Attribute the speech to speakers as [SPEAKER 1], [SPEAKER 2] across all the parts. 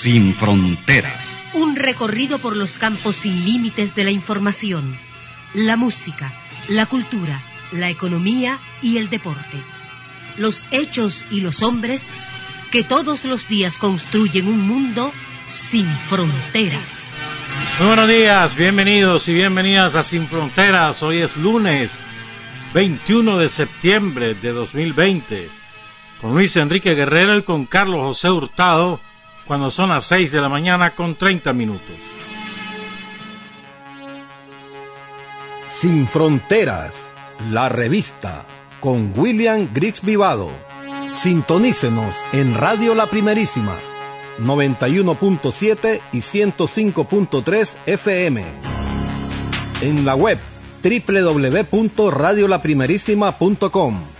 [SPEAKER 1] Sin fronteras.
[SPEAKER 2] Un recorrido por los campos sin límites de la información, la música, la cultura, la economía y el deporte. Los hechos y los hombres que todos los días construyen un mundo sin fronteras.
[SPEAKER 3] Muy buenos días, bienvenidos y bienvenidas a Sin Fronteras. Hoy es lunes 21 de septiembre de 2020. Con Luis Enrique Guerrero y con Carlos José Hurtado cuando son las 6 de la mañana con 30 minutos.
[SPEAKER 4] Sin Fronteras, la revista, con William Griggs Vivado. Sintonícenos en Radio La Primerísima, 91.7 y 105.3 FM. En la web www.radiolaprimerísima.com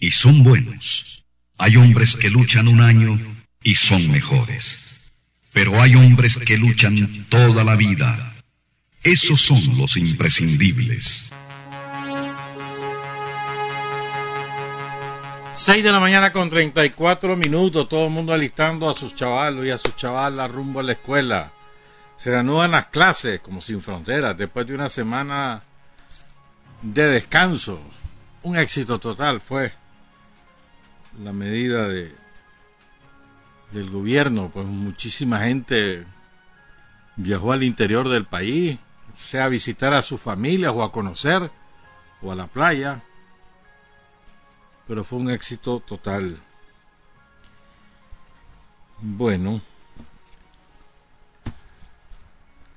[SPEAKER 1] y son buenos. Hay hombres que luchan un año y son mejores. Pero hay hombres que luchan toda la vida. Esos son los imprescindibles.
[SPEAKER 3] 6 de la mañana con 34 minutos, todo el mundo alistando a sus chavalos y a sus chavalas rumbo a la escuela. Se reanudan las clases como sin fronteras después de una semana de descanso. Un éxito total fue la medida de del gobierno, pues muchísima gente viajó al interior del país, sea a visitar a sus familias o a conocer o a la playa, pero fue un éxito total. Bueno,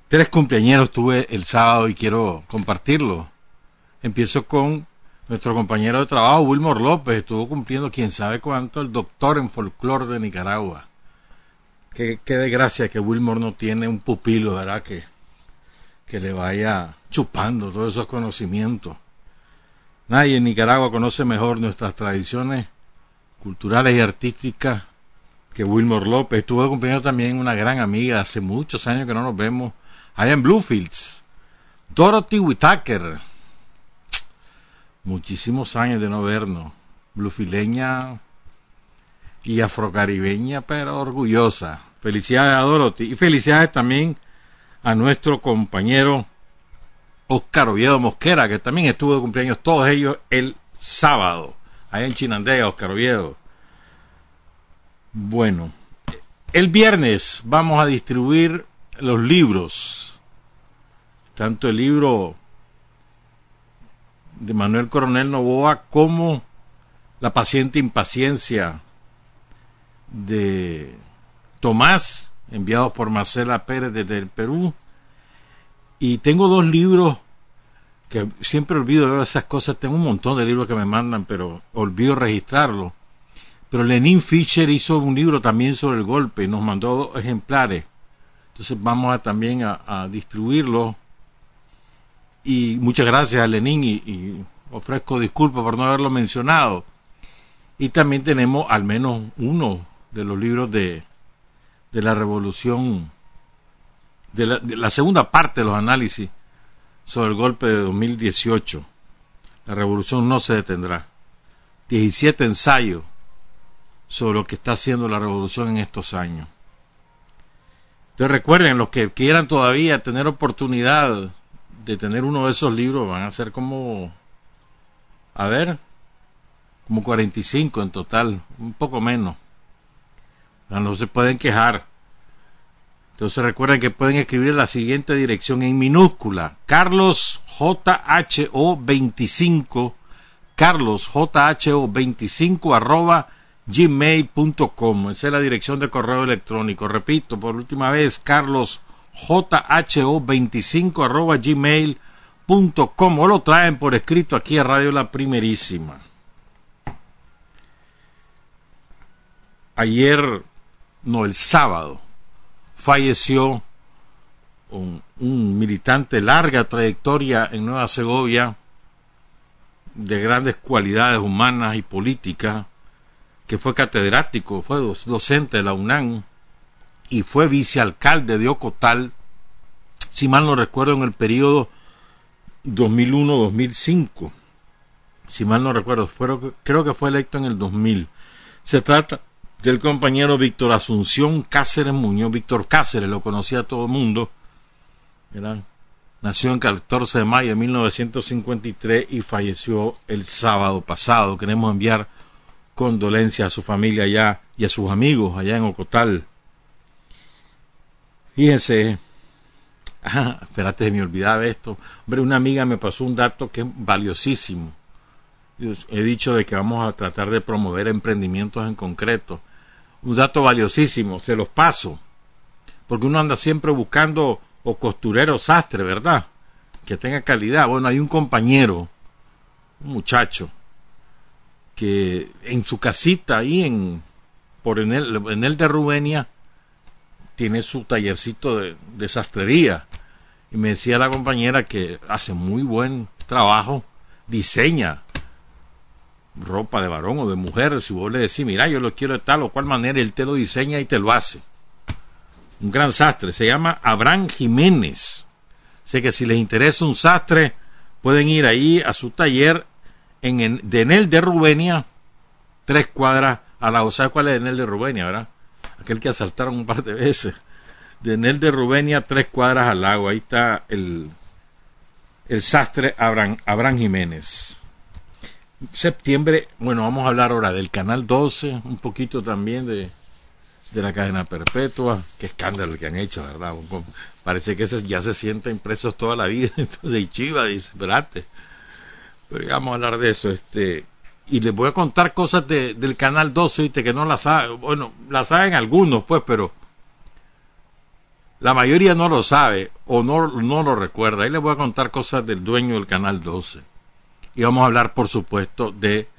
[SPEAKER 3] tres cumpleaños tuve el sábado y quiero compartirlo. Empiezo con nuestro compañero de trabajo, Wilmor López, estuvo cumpliendo quién sabe cuánto, el doctor en folclore de Nicaragua. Qué, desgracia que Wilmor no tiene un pupilo, ¿verdad? Que, que le vaya chupando todos esos conocimientos. Nadie en Nicaragua conoce mejor nuestras tradiciones culturales y artísticas que Wilmor López. Estuvo cumpliendo también una gran amiga, hace muchos años que no nos vemos, allá en Bluefields. Dorothy Whitaker, muchísimos años de no vernos. Blufileña y afrocaribeña, pero orgullosa. Felicidades a Dorothy y felicidades también a nuestro compañero Oscar Oviedo Mosquera, que también estuvo de cumpleaños todos ellos el sábado, allá en Chinandega, Oscar Oviedo. Bueno, el viernes vamos a distribuir los libros, tanto el libro de Manuel Coronel Novoa como La paciente impaciencia de Tomás, enviados por Marcela Pérez desde el Perú. Y tengo dos libros que siempre olvido esas cosas. Tengo un montón de libros que me mandan, pero olvido registrarlo. Pero Lenin Fischer hizo un libro también sobre el golpe y nos mandó dos ejemplares. Entonces vamos a también a, a distribuirlo y muchas gracias a Lenín y, ofrezco disculpas por no haberlo mencionado. Y también tenemos al menos uno de los libros de, de la revolución, de la, de la segunda parte de los análisis sobre el golpe de 2018. La revolución no se detendrá. 17 ensayos sobre lo que está haciendo la revolución en estos años. Entonces recuerden, los que quieran todavía tener oportunidad de tener uno de esos libros van a ser como, a ver, como 45 en total, un poco menos. No se pueden quejar. Entonces recuerden que pueden escribir la siguiente dirección en minúscula. Carlos JHO 25 Carlos JHO 25 arroba gmail.com. Esa es la dirección de correo electrónico. Repito, por última vez, Carlos JHO 25 arroba gmail.com o lo traen por escrito aquí a Radio La Primerísima. Ayer, no, el sábado, falleció un militante larga trayectoria en Nueva Segovia, de grandes cualidades humanas y políticas, que fue catedrático, fue docente de la UNAM y fue vicealcalde de Ocotal, si mal no recuerdo, en el periodo 2001-2005. Si mal no recuerdo, creo que fue electo en el 2000. Se trata del compañero Víctor Asunción Cáceres Muñoz. Víctor Cáceres lo conocía todo el mundo. Nació el 14 de mayo de 1953 y falleció el sábado pasado. Queremos enviar condolencias a su familia allá y a sus amigos allá en Ocotal. Fíjense, ah, espérate, me olvidaba esto. Hombre, una amiga me pasó un dato que es valiosísimo. He dicho de que vamos a tratar de promover emprendimientos en concreto. Un dato valiosísimo, se los paso. Porque uno anda siempre buscando o costurero sastre, ¿verdad? Que tenga calidad. Bueno, hay un compañero, un muchacho, que en su casita ahí en por en el, en el de Rubenia tiene su tallercito de, sastrería. Y me decía la compañera que hace muy buen trabajo diseña ropa de varón o de mujer. Si vos le decís mira yo lo quiero de tal o cual manera él te lo diseña y te lo hace. Un gran sastre. Se llama Abraham Jiménez. Sé que si les interesa un sastre pueden ir ahí a su taller en el, de Enel de Rubenia, tres cuadras a la ¿Sabes cuál es Enel de Rubenia, verdad? Aquel que asaltaron un par de veces. De Enel de Rubenia, tres cuadras al lago. Ahí está el, el sastre Abraham, Abraham Jiménez. Septiembre, bueno, vamos a hablar ahora del Canal 12, un poquito también de, de la cadena perpetua. Qué escándalo que han hecho, ¿verdad? Parece que ya se sienten presos toda la vida. Entonces, y Chiva dice, espérate pero ya vamos a hablar de eso. Este, y les voy a contar cosas de, del canal 12, que no las saben, bueno, las saben algunos, pues, pero la mayoría no lo sabe o no, no lo recuerda. Ahí les voy a contar cosas del dueño del canal 12. Y vamos a hablar, por supuesto, de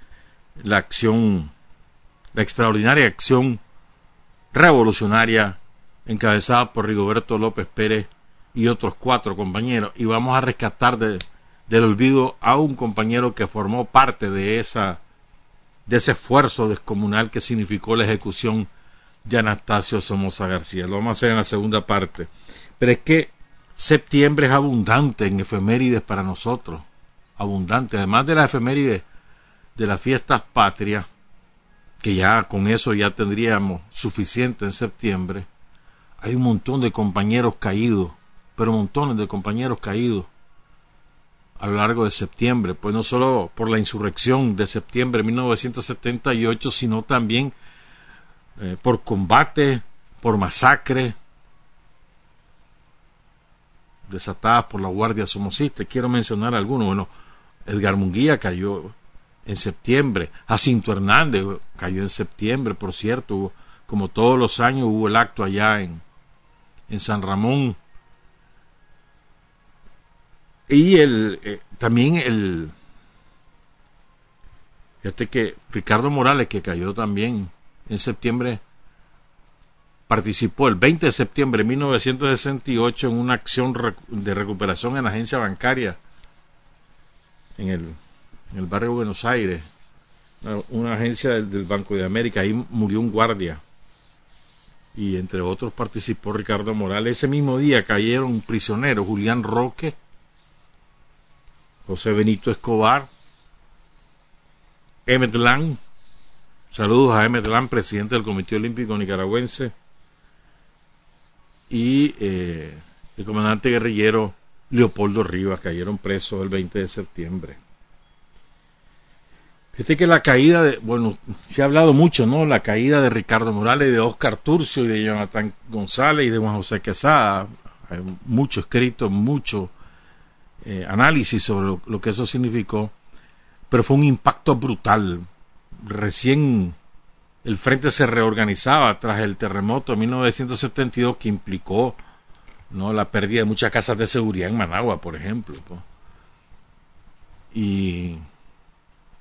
[SPEAKER 3] la acción, la extraordinaria acción revolucionaria encabezada por Rigoberto López Pérez y otros cuatro compañeros. Y vamos a rescatar de, del olvido a un compañero que formó parte de esa de ese esfuerzo descomunal que significó la ejecución de Anastasio Somoza García. Lo vamos a hacer en la segunda parte. Pero es que septiembre es abundante en efemérides para nosotros. Abundante. Además de las efemérides de las fiestas patrias, que ya con eso ya tendríamos suficiente en septiembre, hay un montón de compañeros caídos, pero montones de compañeros caídos a lo largo de septiembre, pues no solo por la insurrección de septiembre de 1978, sino también eh, por combate, por masacre, desatadas por la Guardia Somocista. Quiero mencionar algunos. Bueno, Edgar Munguía cayó en septiembre, Jacinto Hernández cayó en septiembre, por cierto, como todos los años hubo el acto allá en, en San Ramón y el, eh, también el, fíjate que Ricardo Morales, que cayó también en septiembre, participó el 20 de septiembre de 1968 en una acción de recuperación en la agencia bancaria en el, en el barrio de Buenos Aires, una agencia del, del Banco de América, ahí murió un guardia y entre otros participó Ricardo Morales. Ese mismo día cayeron prisioneros Julián Roque, José Benito Escobar, Emmet Lang, saludos a Emmet Lang, presidente del Comité Olímpico Nicaragüense, y eh, el comandante guerrillero Leopoldo Rivas cayeron presos el 20 de septiembre. Fíjate que la caída de, bueno, se ha hablado mucho, ¿no? La caída de Ricardo Morales, de Oscar Turcio y de Jonathan González y de Juan José Quesada. Hay mucho escrito, mucho eh, análisis sobre lo, que eso significó, pero fue un impacto brutal. Recién el frente se reorganizaba tras el terremoto de 1972 que implicó no la pérdida de muchas casas de seguridad en Managua, por ejemplo. Y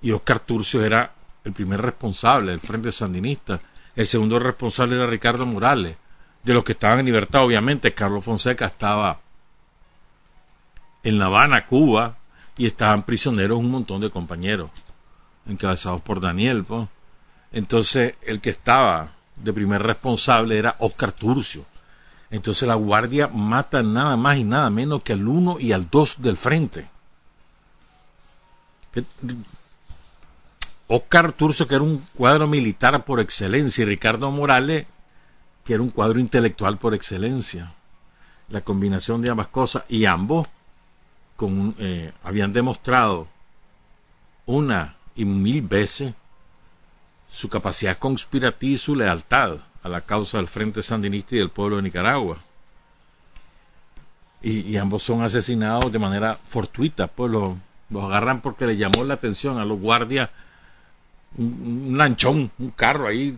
[SPEAKER 3] y Oscar Turcio era el primer responsable del Frente Sandinista. El segundo responsable era Ricardo Morales. De los que estaban en libertad, obviamente, Carlos Fonseca estaba en La Habana, Cuba, y estaban prisioneros un montón de compañeros, encabezados por Daniel. Entonces, el que estaba de primer responsable era Oscar Turcio. Entonces la guardia mata nada más y nada menos que al uno y al dos del frente. Oscar Turcio, que era un cuadro militar por excelencia, y Ricardo Morales, que era un cuadro intelectual por excelencia. La combinación de ambas cosas, y ambos eh, habían demostrado una y mil veces su capacidad conspirativa y su lealtad a la causa del Frente Sandinista y del pueblo de Nicaragua. Y, ambos son asesinados de manera fortuita, pues los, los agarran porque le llamó la atención a los guardias un, lanchón, un carro ahí,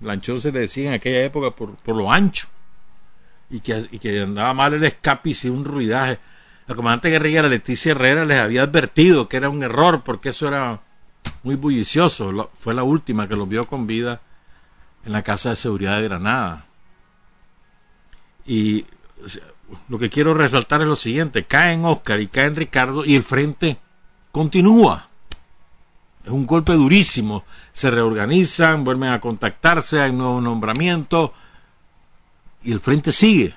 [SPEAKER 3] lanchón se le decía en aquella época por, por lo ancho, y que, y que andaba mal el escape y un ruidaje. La comandante guerrillera Leticia Herrera les había advertido que era un error porque eso era muy bullicioso. fue la última que los vio con vida en la Casa de Seguridad de Granada. Y lo que quiero resaltar es lo siguiente, caen Oscar y caen Ricardo y el frente continúa. Es un golpe durísimo. Se reorganizan, vuelven a contactarse, hay nuevo nombramiento y el frente sigue.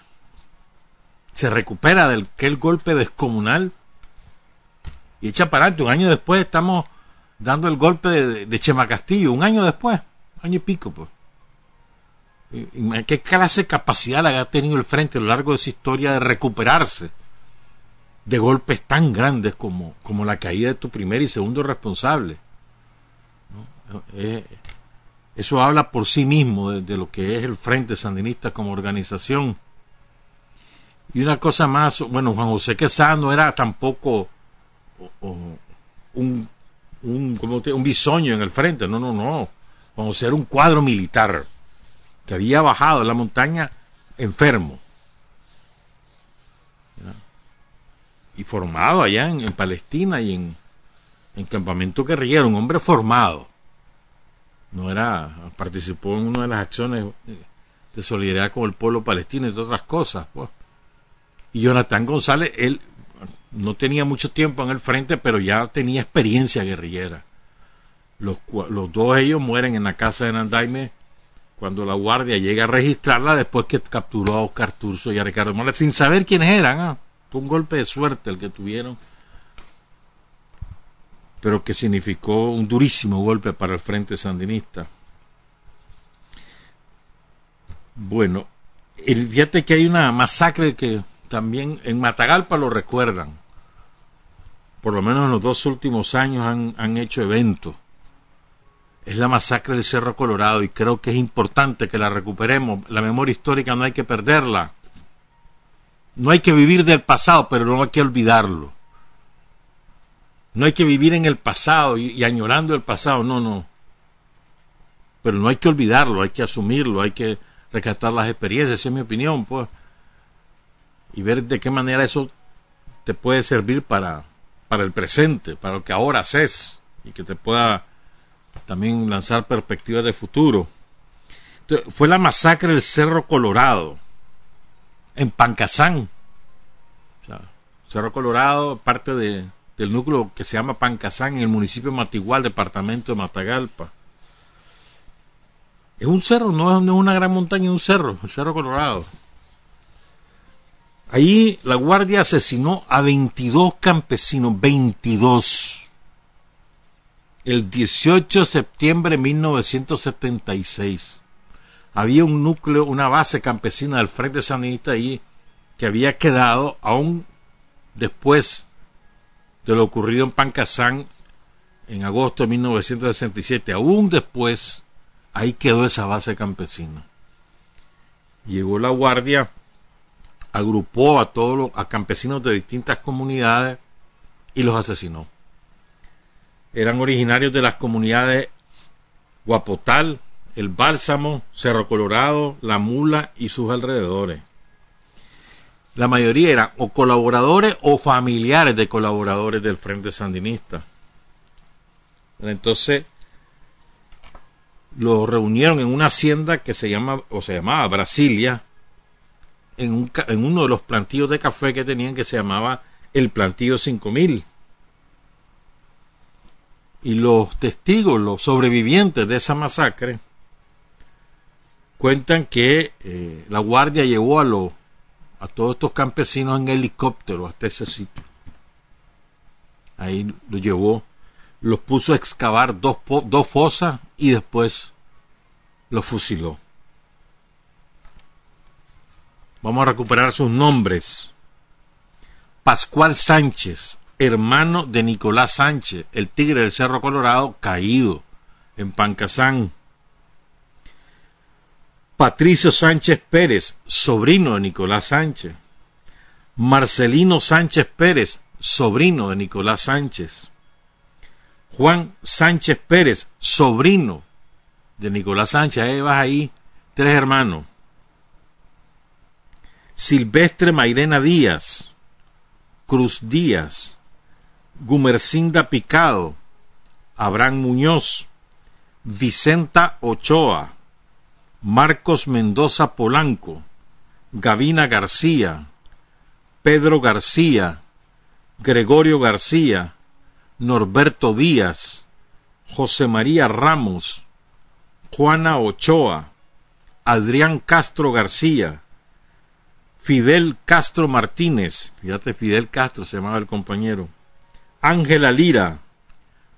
[SPEAKER 3] Se recupera del aquel golpe descomunal y echa para adelante. Un año después estamos dando el golpe de, Chema Castillo, un año después, año y pico, pues. ¿Qué clase de capacidad ha tenido el frente a lo largo de su historia de recuperarse de golpes tan grandes como, como la caída de tu primer y segundo responsable? Eh, eso habla por sí mismo de, lo que es el Frente Sandinista como organización. Y una cosa más, bueno, Juan José Quesada no era tampoco un, un, bisoño en el frente, no, no, no. Juan José era un cuadro militar que había bajado la montaña enfermo. Y formado allá en, Palestina y en, en campamento guerrillero, un hombre formado no era, participó en una de las acciones de solidaridad con el pueblo palestino y de otras cosas. Pues. Y Jonathan González, él no tenía mucho tiempo en el frente, pero ya tenía experiencia guerrillera. Los, dos ellos mueren en la casa de Nandaime cuando la guardia llega a registrarla después que capturó a Oscar Turso y a Ricardo Morales sin saber quiénes eran. ¿ah? Fue un golpe de suerte el que tuvieron pero que significó un durísimo golpe para el Frente Sandinista. Bueno, el, fíjate que hay una masacre que también en Matagalpa lo recuerdan. Por lo menos en los dos últimos años han, han hecho eventos. Es la masacre del Cerro Colorado y creo que es importante que la recuperemos. La memoria histórica no hay que perderla. No hay que vivir del pasado, pero no hay que olvidarlo. No hay que vivir en el pasado y, añorando el pasado, no, no. Pero no hay que olvidarlo, hay que asumirlo, hay que rescatar las experiencias, esa es mi opinión, pues. Y ver de qué manera eso te puede servir para, para el presente, para lo que ahora haces y que te pueda también lanzar perspectivas de futuro. fue la masacre del Cerro Colorado en Pancasán. Cerro Colorado, parte de, del núcleo que se llama Pancasán en el municipio de Matigual, departamento de Matagalpa. Es un cerro, no es, una gran montaña, es un cerro, el Cerro Colorado. Ahí la guardia asesinó a 22 campesinos, 22. El 18 de septiembre de 1976. Había un núcleo, una base campesina del Frente Sandinista ahí que había quedado aún después de lo ocurrido en Pancasán en agosto de 1967, aún después, ahí quedó esa base campesina. Llegó la guardia, agrupó a todos los a campesinos de distintas comunidades y los asesinó. Eran originarios de las comunidades Guapotal, El Bálsamo, Cerro Colorado, La Mula y sus alrededores. La mayoría eran o colaboradores o familiares de colaboradores del Frente Sandinista. Entonces, lo reunieron en una hacienda que se llama o se llamaba Brasilia, en, un, en uno de los plantíos de café que tenían que se llamaba el plantío 5000. Y los testigos, los sobrevivientes de esa masacre, cuentan que eh, la guardia llevó a, los, a todos estos campesinos en helicóptero hasta ese sitio. Ahí lo llevó los puso a excavar dos, dos fosas y después los fusiló. Vamos a recuperar sus nombres. Pascual Sánchez, hermano de Nicolás Sánchez, el tigre del Cerro Colorado, caído en Pancasán. Patricio Sánchez Pérez, sobrino de Nicolás Sánchez. Marcelino Sánchez Pérez, sobrino de Nicolás Sánchez. Juan Sánchez Pérez, sobrino de Nicolás Sánchez, ahí vas ahí, tres hermanos. Silvestre Mairena Díaz, Cruz Díaz, Gumercinda Picado, Abraham Muñoz, Vicenta Ochoa, Marcos Mendoza Polanco, Gavina García, Pedro García, Gregorio García, Norberto Díaz, José María Ramos, Juana Ochoa, Adrián Castro García, Fidel Castro Martínez, fíjate Fidel Castro se llamaba el compañero, Ángela Lira,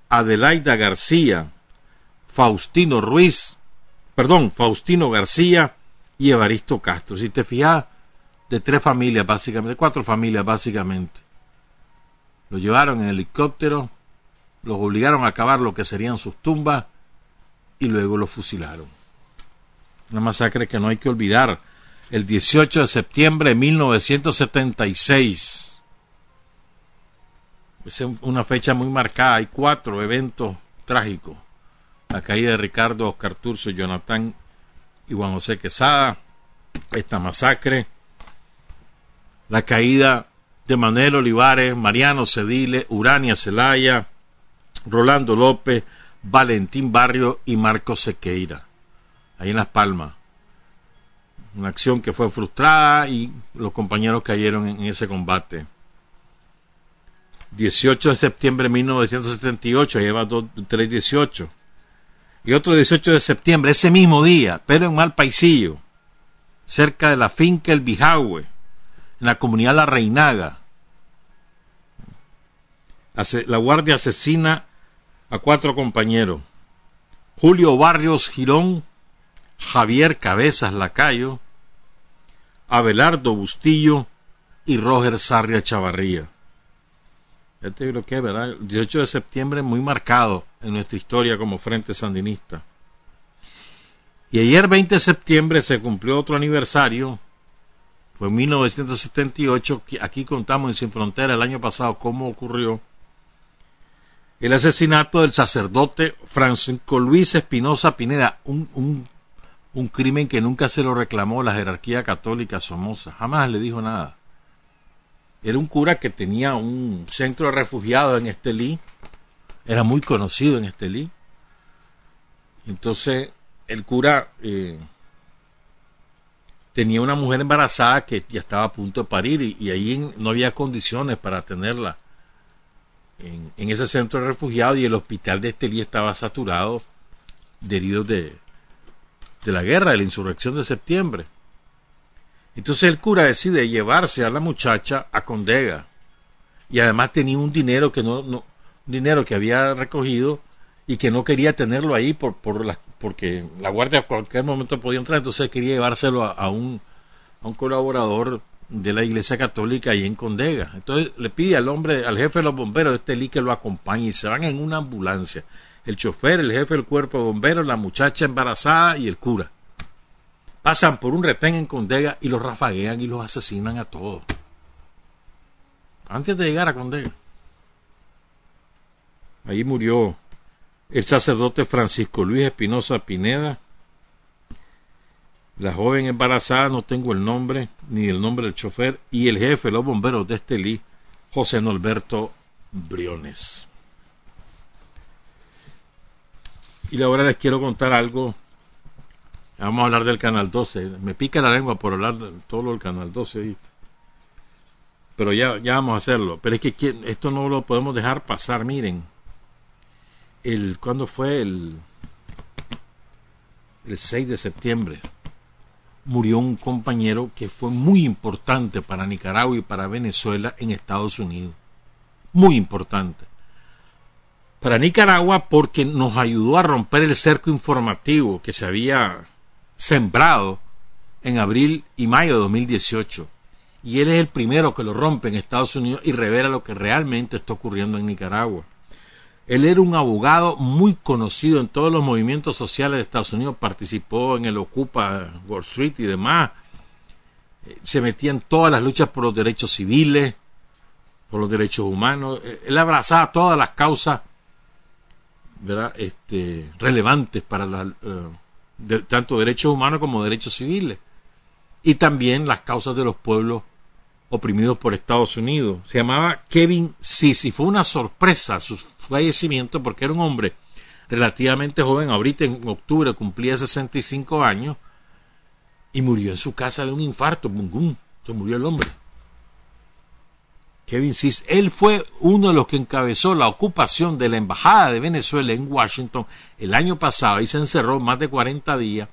[SPEAKER 3] Adelaida García, Faustino Ruiz, perdón, Faustino García y Evaristo Castro. Si te fijas, de tres familias básicamente, cuatro familias básicamente. Lo llevaron en helicóptero, los obligaron a cavar lo que serían sus tumbas y luego los fusilaron. Una masacre que no hay que olvidar. El 18 de septiembre de 1976. Es una fecha muy marcada. Hay cuatro eventos trágicos. La caída de Ricardo Oscar Turcio, Jonathan y Juan José Quesada. Esta masacre. La caída de Manuel Olivares, Mariano Cedile, Urania Celaya, Rolando López, Valentín Barrio y Marcos Sequeira, ahí en Las Palmas. Una acción que fue frustrada y los compañeros cayeron en ese combate. 18 de septiembre de 1978, lleva 318. Y otro 18 de septiembre, ese mismo día, pero en Malpaisillo, cerca de la finca El Bijahue, en la comunidad La Reinaga. La Guardia asesina a cuatro compañeros. Julio Barrios Girón, Javier Cabezas Lacayo, Abelardo Bustillo y Roger Sarria Chavarría. Este creo que ¿verdad? El 18 de septiembre muy marcado en nuestra historia como Frente Sandinista. Y ayer 20 de septiembre se cumplió otro aniversario fue en 1978, aquí contamos en Sin Frontera el año pasado cómo ocurrió el asesinato del sacerdote Francisco Luis Espinosa Pineda, un, crimen que nunca se lo reclamó la jerarquía católica somoza, jamás le dijo nada. Era un cura que tenía un centro de refugiados en Estelí, era muy conocido en Estelí. Entonces, el cura eh, tenía una mujer embarazada que ya estaba a punto de parir y, ahí no había condiciones para tenerla en, ese centro de refugiados y el hospital de Estelí estaba saturado de heridos de, de la guerra, de la insurrección de septiembre. Entonces el cura decide llevarse a la muchacha a Condega y además tenía un dinero que no, no dinero que había recogido y que no quería tenerlo ahí por, por la, porque la guardia a cualquier momento podía entrar, entonces quería llevárselo a, un, a un colaborador de la Iglesia Católica ahí en Condega. Entonces le pide al hombre, al jefe de los bomberos este Estelí que lo acompañe y se van en una ambulancia. El chofer, el jefe del cuerpo de bomberos, la muchacha embarazada y el cura. Pasan por un retén en Condega y los rafaguean y los asesinan a todos. Antes de llegar a Condega. Ahí murió el sacerdote Francisco Luis Espinosa Pineda, la joven embarazada, no tengo el nombre, ni el nombre del chofer, y el jefe de los bomberos de Estelí, José Norberto Briones. Y ahora les quiero contar algo. Vamos a hablar del Canal 12. Me pica la lengua por hablar de todo lo del Canal 12. Pero ya, ya vamos a hacerlo. Pero es que esto no lo podemos dejar pasar. Miren. El, ¿Cuándo fue? El, el 6 de septiembre murió un compañero que fue muy importante para Nicaragua y para Venezuela en Estados Unidos. Muy importante. Para Nicaragua porque nos ayudó a romper el cerco informativo que se había sembrado en abril y mayo de 2018. Y él es el primero que lo rompe en Estados Unidos y revela lo que realmente está ocurriendo en Nicaragua. Él era un abogado muy conocido en todos los movimientos sociales de Estados Unidos, participó en el Ocupa Wall Street y demás, eh, se metía en todas las luchas por los derechos civiles, por los derechos humanos, eh, él abrazaba todas las causas ¿verdad? Este, relevantes para la, eh, tanto derechos humanos como derechos civiles, y también las causas de los pueblos oprimidos por Estados Unidos. Se llamaba Kevin Sisi. Fue una sorpresa su fallecimiento porque era un hombre relativamente joven. Ahorita en octubre cumplía 65 años y murió en su casa de un infarto. ¡Bum, Se murió el hombre. Kevin Sis, él fue uno de los que encabezó la ocupación de la Embajada de Venezuela en Washington el año pasado y se encerró más de 40 días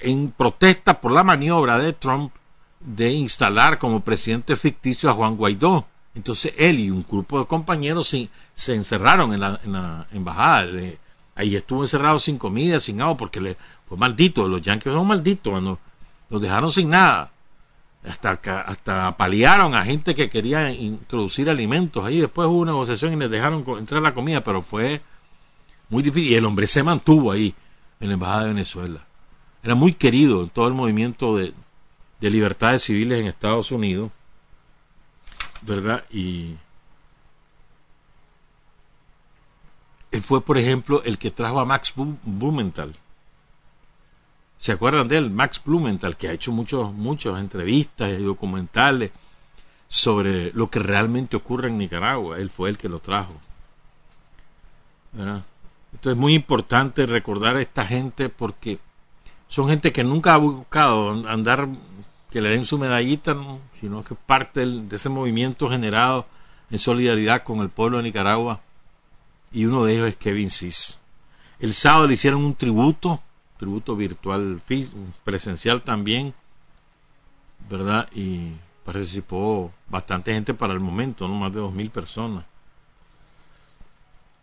[SPEAKER 3] en protesta por la maniobra de Trump de instalar como presidente ficticio a Juan Guaidó. Entonces él y un grupo de compañeros se, encerraron en la, embajada. ahí estuvo encerrado sin comida, sin agua, porque le fue maldito. Los yanquis son malditos, los dejaron sin nada. Hasta, hasta apalearon a gente que quería introducir alimentos. Ahí después hubo una negociación y les dejaron entrar la comida, pero fue muy difícil. Y el hombre se mantuvo ahí, en la embajada de Venezuela. Era muy querido en todo el movimiento de, de libertades civiles en Estados Unidos, ¿verdad? Y él fue, por ejemplo, el que trajo a Max Blumenthal. ¿Se acuerdan de él? Max Blumenthal, que ha hecho muchos, muchas entrevistas y documentales sobre lo que realmente ocurre en Nicaragua. Él fue el que lo trajo. ¿verdad? Entonces es muy importante recordar a esta gente porque son gente que nunca ha buscado andar que le den su medallita, sino que parte de ese movimiento generado en solidaridad con el pueblo de Nicaragua, y uno de ellos es Kevin Cis. El sábado le hicieron un tributo, tributo virtual, presencial también, ¿verdad? Y participó bastante gente para el momento, no más de dos mil personas,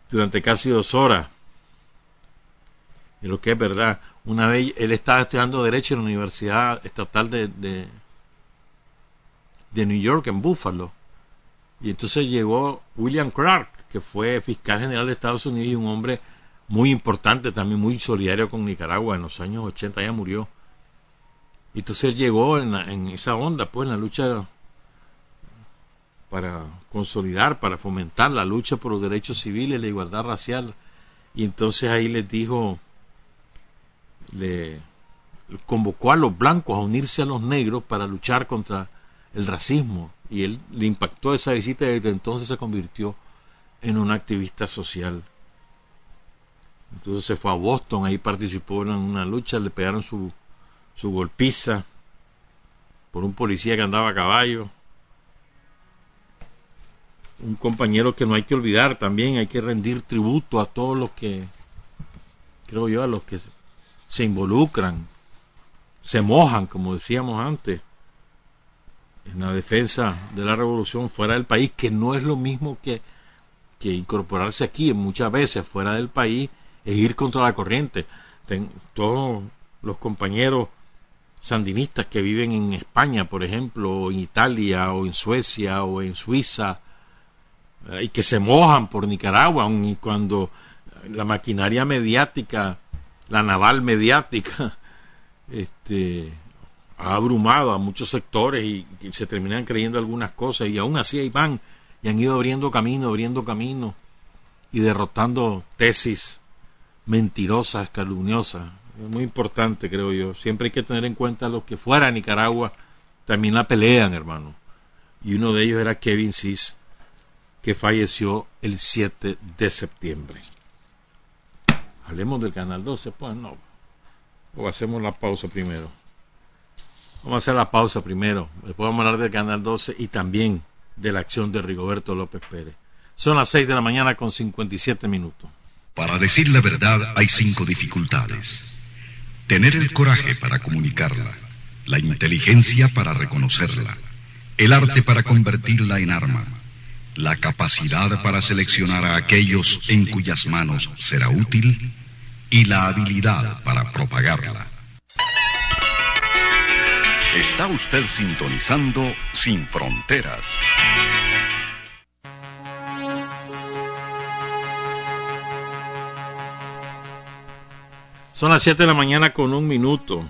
[SPEAKER 3] durante casi dos horas. Y lo que es verdad, una vez él estaba estudiando Derecho en la Universidad Estatal de, de, New York, en Buffalo. Y entonces llegó William Clark, que fue fiscal general de Estados Unidos y un hombre muy importante, también muy solidario con Nicaragua. En los años 80 ya murió. Y entonces él llegó en, en esa onda, pues en la lucha para consolidar, para fomentar la lucha por los derechos civiles, la igualdad racial. Y entonces ahí les dijo le convocó a los blancos a unirse a los negros para luchar contra el racismo y él le impactó esa visita y desde entonces se convirtió en un activista social. Entonces se fue a Boston, ahí participó en una lucha, le pegaron su, su golpiza por un policía que andaba a caballo. Un compañero que no hay que olvidar también, hay que rendir tributo a todos los que, creo yo, a los que se involucran, se mojan, como decíamos antes, en la defensa de la revolución fuera del país, que no es lo mismo que, que incorporarse aquí, muchas veces fuera del país, es ir contra la corriente. todos los compañeros sandinistas que viven en España, por ejemplo, o en Italia, o en Suecia, o en Suiza, eh, y que se mojan por Nicaragua, aun cuando la maquinaria mediática, la naval mediática, este, ha abrumado a muchos sectores y, se terminan creyendo algunas cosas y aún así ahí van y han ido abriendo camino, abriendo camino y derrotando tesis mentirosas, calumniosas. Es muy importante, creo yo. Siempre hay que tener en cuenta los que fuera a Nicaragua también la pelean, hermano. Y uno de ellos era Kevin Cis, que falleció el 7 de septiembre. Hablemos del Canal 12, pues no. O hacemos la pausa primero. Vamos a hacer la pausa primero. Después vamos a hablar del Canal 12 y también de la acción de Rigoberto López Pérez. Son las 6 de la mañana con 57 minutos.
[SPEAKER 1] Para decir la verdad hay cinco dificultades. Tener el coraje para comunicarla, la inteligencia para reconocerla, el arte para convertirla en arma, la capacidad para seleccionar a aquellos en cuyas manos será útil y la habilidad para propagarla. Está usted sintonizando Sin Fronteras.
[SPEAKER 3] Son las 7 de la mañana con un minuto.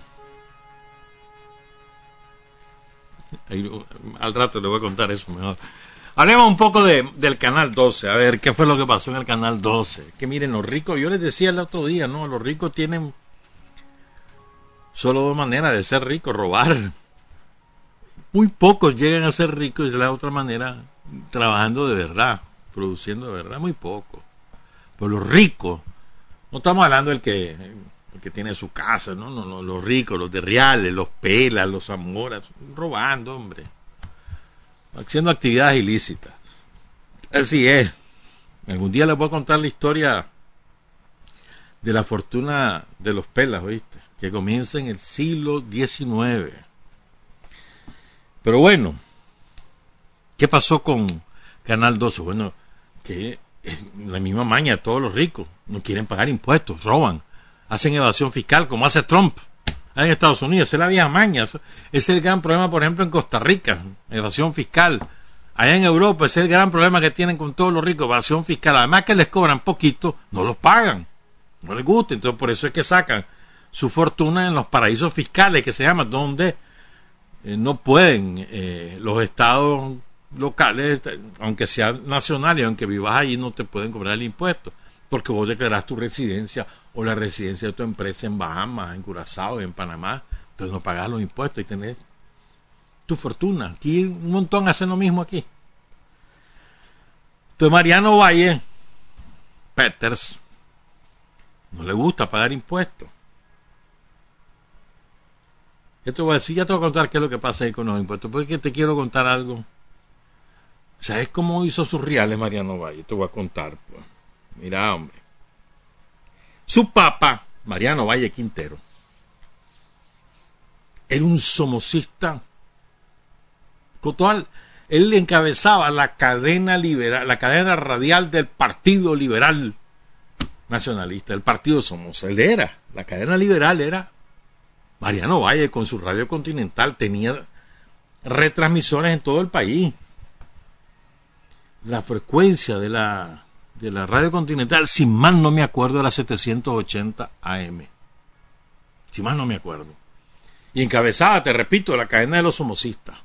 [SPEAKER 3] al rato le voy a contar eso mejor. Hablemos un poco del canal 12, a ver qué fue lo que pasó en el canal 12. Que miren, los ricos, yo les decía el otro día, ¿no? Los ricos tienen solo dos maneras de ser ricos, robar. Muy pocos llegan a ser ricos y de la otra manera trabajando de verdad, produciendo de verdad, muy pocos. Pero los ricos, no estamos hablando del que, el que tiene su casa, no, los ricos, los de reales, los pelas, los zamoras, robando, hombre. Haciendo actividades ilícitas. Así es. Algún día les voy a contar la historia de la fortuna de los pelas, ¿oíste? que comienza en el siglo XIX. Pero bueno, ¿qué pasó con Canal 12? Bueno, que la misma maña de todos los ricos, no quieren pagar impuestos, roban, hacen evasión fiscal, como hace Trump en Estados Unidos, es la vieja maña, es el gran problema, por ejemplo, en Costa Rica, evasión fiscal. Allá en Europa ese es el gran problema que tienen con todos los ricos, evasión fiscal. Además que les cobran poquito, no los pagan, no les gusta, entonces por eso es que sacan su fortuna en los paraísos fiscales que se llaman, donde eh, no pueden eh, los estados locales, aunque sean nacionales, aunque vivas allí, no te pueden cobrar el impuesto, porque vos declarás tu residencia o la residencia de tu empresa en Bahamas, en Curazao, en Panamá, entonces no pagas los impuestos y tenés tu fortuna. Aquí un montón hacen lo mismo aquí. Entonces Mariano Valle, Peters, no le gusta pagar impuestos. Ya te voy a decir, ya te voy a contar qué es lo que pasa ahí con los impuestos, porque te quiero contar algo. ¿Sabes cómo hizo sus reales Mariano Valle? Te voy a contar. Pues. Mira, hombre. Su papá, Mariano Valle Quintero, era un somocista total. Él encabezaba la cadena liberal, la cadena radial del Partido Liberal Nacionalista, el Partido Somoza. Él era, la cadena liberal era Mariano Valle con su radio continental tenía retransmisores en todo el país. La frecuencia de la, de la radio continental, si mal no me acuerdo, era 780 AM. Si mal no me acuerdo. Y encabezada, te repito, la cadena de los homocistas.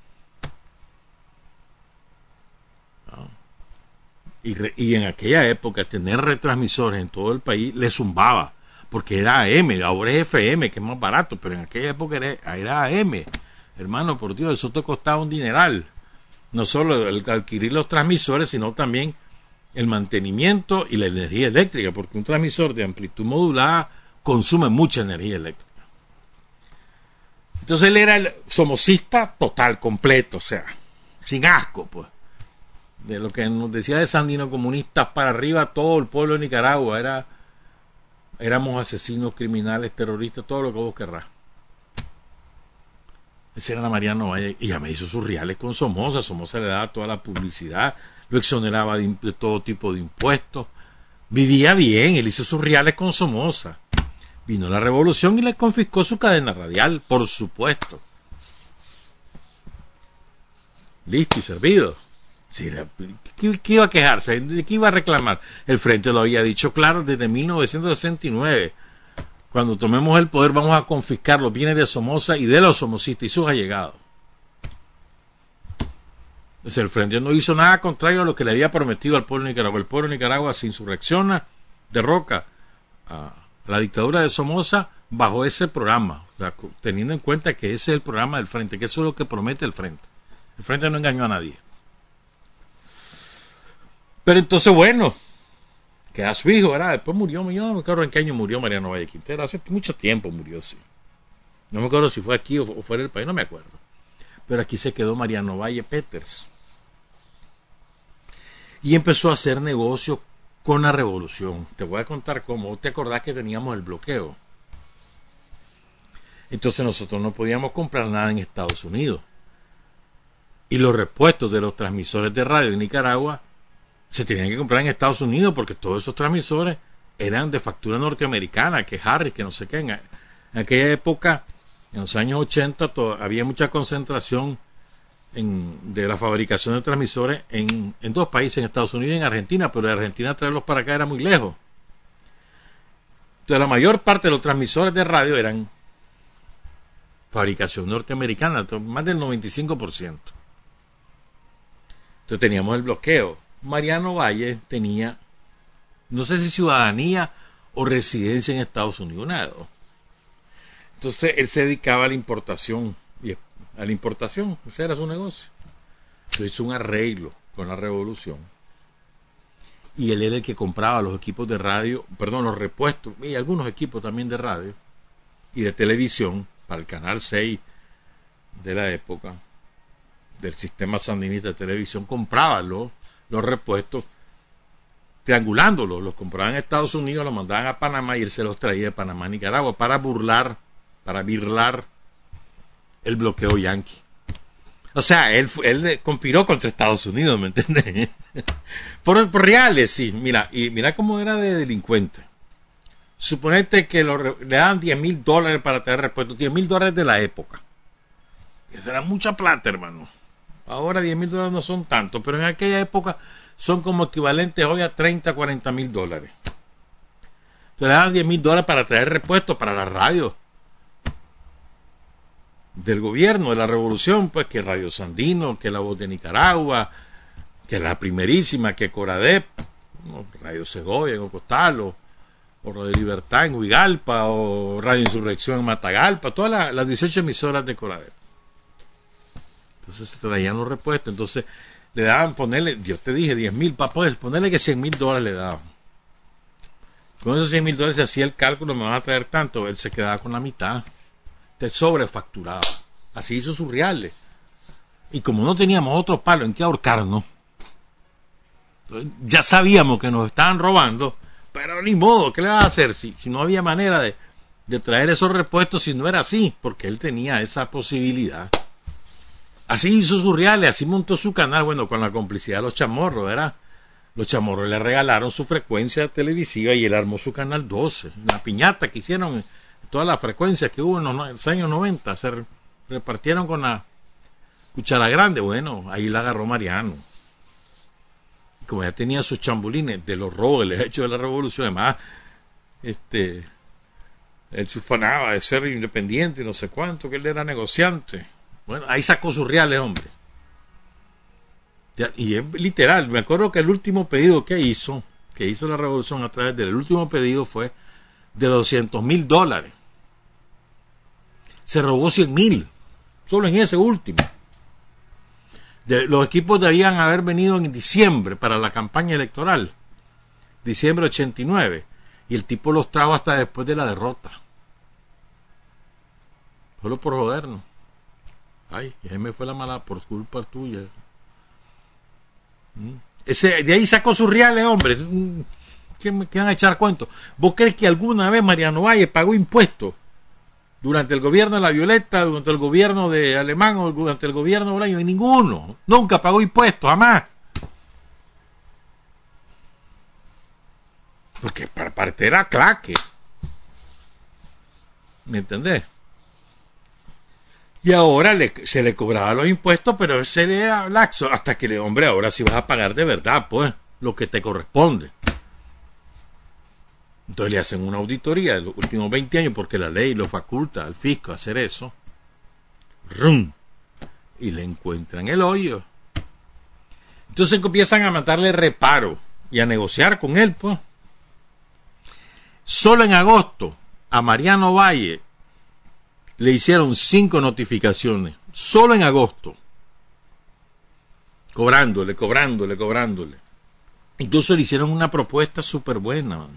[SPEAKER 3] Y, y, en aquella época tener retransmisores en todo el país le zumbaba porque era AM, ahora es FM, que es más barato, pero en aquella época era, AM. Hermano, por Dios, eso te costaba un dineral. No solo el adquirir los transmisores, sino también el mantenimiento y la energía eléctrica, porque un transmisor de amplitud modulada consume mucha energía eléctrica. Entonces él era el somocista total, completo, o sea, sin asco, pues. De lo que nos decía de Sandino comunistas para arriba, todo el pueblo de Nicaragua era éramos asesinos, criminales, terroristas, todo lo que vos querrás. Ese era Mariano Valle, y ya me hizo sus reales con Somoza, Somoza le daba toda la publicidad, lo exoneraba de, todo tipo de impuestos, vivía bien, él hizo sus reales con Somoza. Vino la revolución y le confiscó su cadena radial, por supuesto. Listo y servido. ¿qué, iba a quejarse? ¿De qué iba a reclamar? El Frente lo había dicho claro desde 1969. Cuando tomemos el poder vamos a confiscar los bienes de Somoza y de los somocistas y sus allegados. El Frente no hizo nada contrario a lo que le había prometido al pueblo de Nicaragua. El pueblo de Nicaragua se insurrecciona, derroca a la dictadura de Somoza bajo ese programa, teniendo en cuenta que ese es el programa del Frente, que eso es lo que promete el Frente. El Frente no engañó a nadie. Pero entonces, bueno, queda su hijo, ¿verdad? Después murió, yo no me acuerdo en qué año murió Mariano Valle Quintero, hace mucho tiempo murió, sí. No me acuerdo si fue aquí o fuera del país, no me acuerdo. Pero aquí se quedó Mariano Valle Peters. Y empezó a hacer negocio con la revolución. Te voy a contar cómo. ¿Te acordás que teníamos el bloqueo? Entonces nosotros no podíamos comprar nada en Estados Unidos. Y los repuestos de los transmisores de radio en Nicaragua se tenían que comprar en Estados Unidos porque todos esos transmisores eran de factura norteamericana, que Harris, que no sé qué. En, aquella época, en los años 80, había mucha concentración de la fabricación de transmisores en, en, dos países, en Estados Unidos y en Argentina, pero de Argentina traerlos para acá era muy lejos. Entonces la mayor parte de los transmisores de radio eran fabricación norteamericana, más del 95%. Entonces teníamos el bloqueo. Mariano Valle tenía, no sé si ciudadanía o residencia en Estados Unidos. Entonces él se dedicaba a la importación, a la importación, ese era su negocio. Entonces hizo un arreglo con la revolución. Y él era el que compraba los equipos de radio, perdón, los repuestos y algunos equipos también de radio y de televisión para el canal 6 de la época del sistema sandinista de televisión, compraba los los repuestos, triangulándolos, los compraban en Estados Unidos, los mandaban a Panamá y él se los traía de Panamá Nicaragua para burlar, para birlar el bloqueo yanqui. O sea, él, él conspiró contra Estados Unidos, ¿me entiendes? por, reales, sí. Mira, y mira cómo era de delincuente. Suponete que le daban 10 mil dólares para tener repuestos, 10 mil dólares de la época. Eso era mucha plata, hermano. Ahora 10 mil dólares no son tanto, pero en aquella época son como equivalentes hoy a 30, 40 mil dólares. Se le dan 10 mil dólares para traer repuestos para la radio del gobierno, de la revolución, pues que Radio Sandino, que La Voz de Nicaragua, que la primerísima, que Coradep, Radio Segovia en Ocostalo, o Radio Libertad en Huigalpa, o Radio Insurrección en Matagalpa, todas las 18 emisoras de Coradep. Entonces se traían los repuestos. Entonces le daban, ponerle, yo te dije, 10 mil para ponerle que 100 mil dólares le daban. Con esos 100 mil dólares se hacía el cálculo, me van a traer tanto, él se quedaba con la mitad. Te sobrefacturaba. Así hizo sus reales. Y como no teníamos otro palo en que ahorcarnos, ya sabíamos que nos estaban robando, pero ni modo, ¿qué le va a hacer si, no había manera de, de traer esos repuestos si no era así? Porque él tenía esa posibilidad. Así hizo sus reales, así montó su canal, bueno, con la complicidad de los chamorros, ¿verdad? Los chamorros le regalaron su frecuencia televisiva y él armó su canal 12, la piñata que hicieron, todas las frecuencias que hubo en los años 90, se repartieron con la cuchara grande, bueno, ahí la agarró Mariano. Como ya tenía sus chambulines de los robos que hecho de la revolución, además, este, él sufanaba de ser independiente y no sé cuánto, que él era negociante bueno, ahí sacó sus reales, hombre. y es literal, me acuerdo que el último pedido que hizo, que hizo la revolución a través del último pedido fue de 200 mil dólares. Se robó 100 mil, solo en ese último. los equipos debían haber venido en diciembre para la campaña electoral, diciembre 89, y el tipo los trajo hasta después de la derrota. Solo por jodernos. Ay, ese me fue la mala por culpa tuya. Mm. Ese, de ahí sacó sus reales, hombre. Mm, ¿Qué, me, van a echar cuento? ¿Vos crees que alguna vez Mariano Valle pagó impuestos? Durante el gobierno de la Violeta, durante el gobierno de Alemán o durante el gobierno de Bolaño, ninguno. Nunca pagó impuestos, jamás. Porque para parte era claque. ¿Me entendés? Y ahora se le cobraba los impuestos, pero se le era laxo hasta que le, hombre, ahora sí vas a pagar de verdad, pues, lo que te corresponde. Entonces le hacen una auditoría de los últimos 20 años porque la ley lo faculta al fisco a hacer eso. ¡Rum! Y le encuentran el hoyo. Entonces empiezan a matarle reparo y a negociar con él, pues. Solo en agosto a Mariano Valle le hicieron cinco notificaciones, solo en agosto, cobrándole, cobrándole, cobrándole. Incluso le hicieron una propuesta súper buena.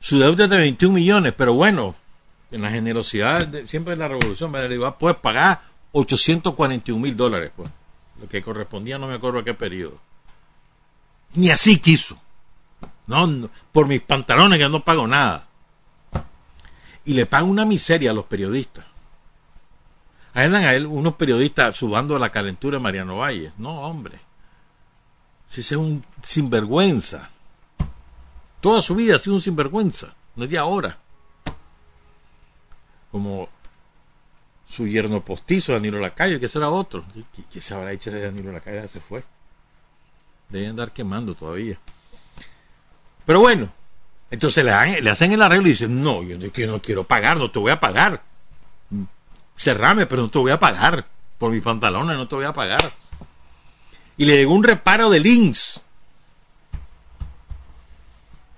[SPEAKER 3] Su deuda es de 21 millones, pero bueno, en la generosidad de, siempre de la revolución, ah, puedes pagar 841 mil dólares, pues, lo que correspondía, no me acuerdo a qué periodo. Ni así quiso. No, por mis pantalones que no pago nada. Y le pago una miseria a los periodistas. Ahí a él unos periodistas subando la calentura de Mariano Valle. No, hombre. Si ese es un sinvergüenza. Toda su vida ha sido un sinvergüenza. No es de ahora. Como su yerno postizo, Danilo Lacayo, que será otro. ¿Qué, se habrá hecho de Danilo Lacayo? Ya se fue. Deben andar quemando todavía. Pero bueno, entonces le, le hacen el arreglo y dicen, no, yo no quiero pagar, no te voy a pagar. Cerrame, pero no te voy a pagar. Por mis pantalones no te voy a pagar. Y le llegó un reparo de links.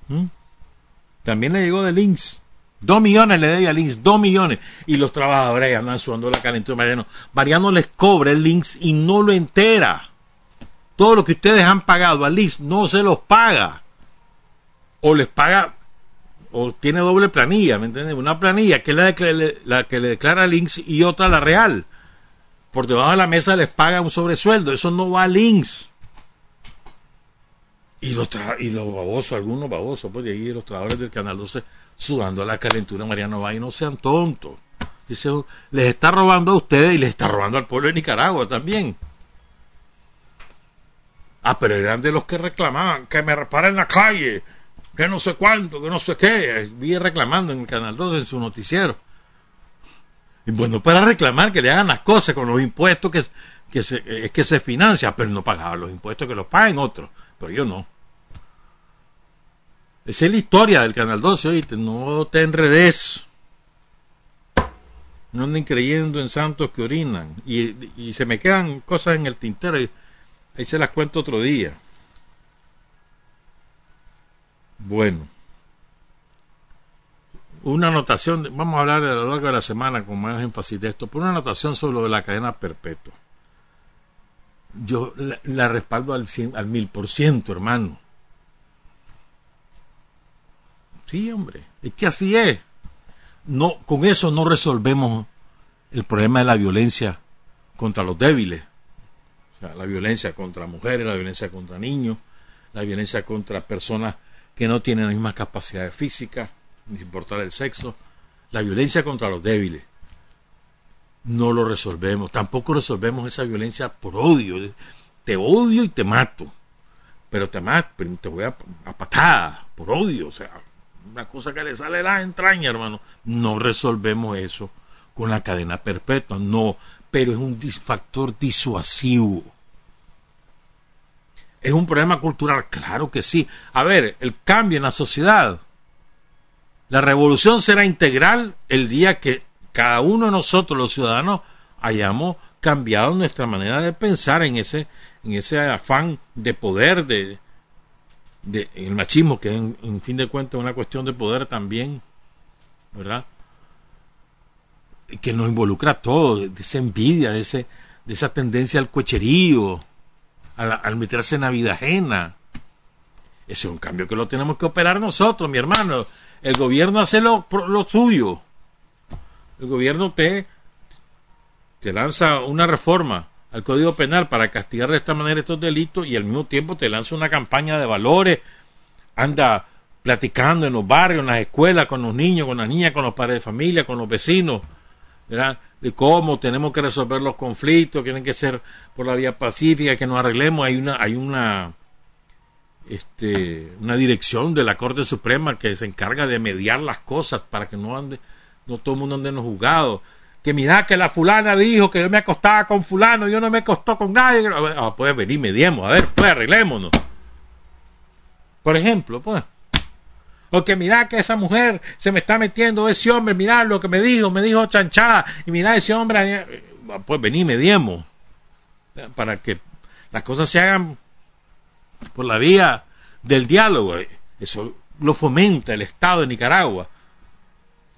[SPEAKER 3] ¿Mm? También le llegó de links. Dos millones le debe a links, dos millones. Y los trabajadores andan sudando la calentura Mariano. Mariano les cobra el links y no lo entera. Todo lo que ustedes han pagado a links no se los paga o les paga o tiene doble planilla, ¿me? Una planilla que es la que le declara links y otra la real. Por debajo de la mesa les paga un sobresueldo, eso no va a links. Y los, y los babosos, algunos babosos, pues de ahí los trabajadores del Canal 12 sudando a la calentura Mariano Valle, no sean tontos. Dice, les está robando a ustedes y les está robando al pueblo de Nicaragua también. Ah, pero eran de los que reclamaban que me reparen la calle, que no sé cuánto, que no sé qué, vi reclamando en el Canal 2 en su noticiero. Y bueno, para reclamar que le hagan las cosas con los impuestos que, que se, es que se financia, pero no pagaba los impuestos que los paguen otros, pero yo no. Esa es la historia del Canal 12, oíste, no te enredes. No anden creyendo en santos que orinan. Y, y se me quedan cosas en el tintero y ahí se las cuento otro día. Bueno, una anotación, vamos a hablar a lo largo de la semana con más énfasis de esto, pero una anotación sobre lo de la cadena perpetua. Yo la, respaldo al, al mil por ciento, hermano. Sí, hombre, es que así es. No, con eso no resolvemos el problema de la violencia contra los débiles. O sea, la violencia contra mujeres, la violencia contra niños, la violencia contra personas que no tienen la misma capacidad física, ni importar el sexo, la violencia contra los débiles. No lo resolvemos, tampoco resolvemos esa violencia por odio. Te odio y te mato, pero te mato, te voy a, a patada, por odio, o sea, una cosa que le sale de la entraña, hermano. No resolvemos eso con la cadena perpetua, no, pero es un factor disuasivo ¿Es un problema cultural? Claro que sí. A ver, el cambio en la sociedad. La revolución será integral el día que cada uno de nosotros, los ciudadanos, hayamos cambiado nuestra manera de pensar en ese, en ese afán de poder, de, de el machismo, que en, fin de cuentas es una cuestión de poder también, ¿verdad? Que nos involucra a todos, de esa envidia, de, ese, de esa tendencia al cocherío, al, meterse en la vida ajena. Ese es un cambio que lo tenemos que operar nosotros, mi hermano. El gobierno hace lo, suyo. El gobierno te, te lanza una reforma al Código Penal para castigar de esta manera estos delitos y al mismo tiempo te lanza una campaña de valores, anda platicando en los barrios, en las escuelas, con los niños, con las niñas, con los padres de familia, con los vecinos, de cómo tenemos que resolver los conflictos, tienen que ser por la vía pacífica, que nos arreglemos. Hay una, hay una este, una dirección de la Corte Suprema que se encarga de mediar las cosas para que no ande, no todo el mundo ande en los juzgados. Que mira que la fulana dijo que yo me acostaba con fulano, yo no me acostó con nadie. Ah, pues venir, mediemos, a ver, pues arreglémonos. Por ejemplo, pues. O que mira que esa mujer se me está metiendo, ese hombre, mira lo que me dijo, me dijo chanchada, y mira ese hombre, eh, pues vení, mediemos. Para que las cosas se hagan por la vía del diálogo. Eso lo fomenta el Estado de Nicaragua.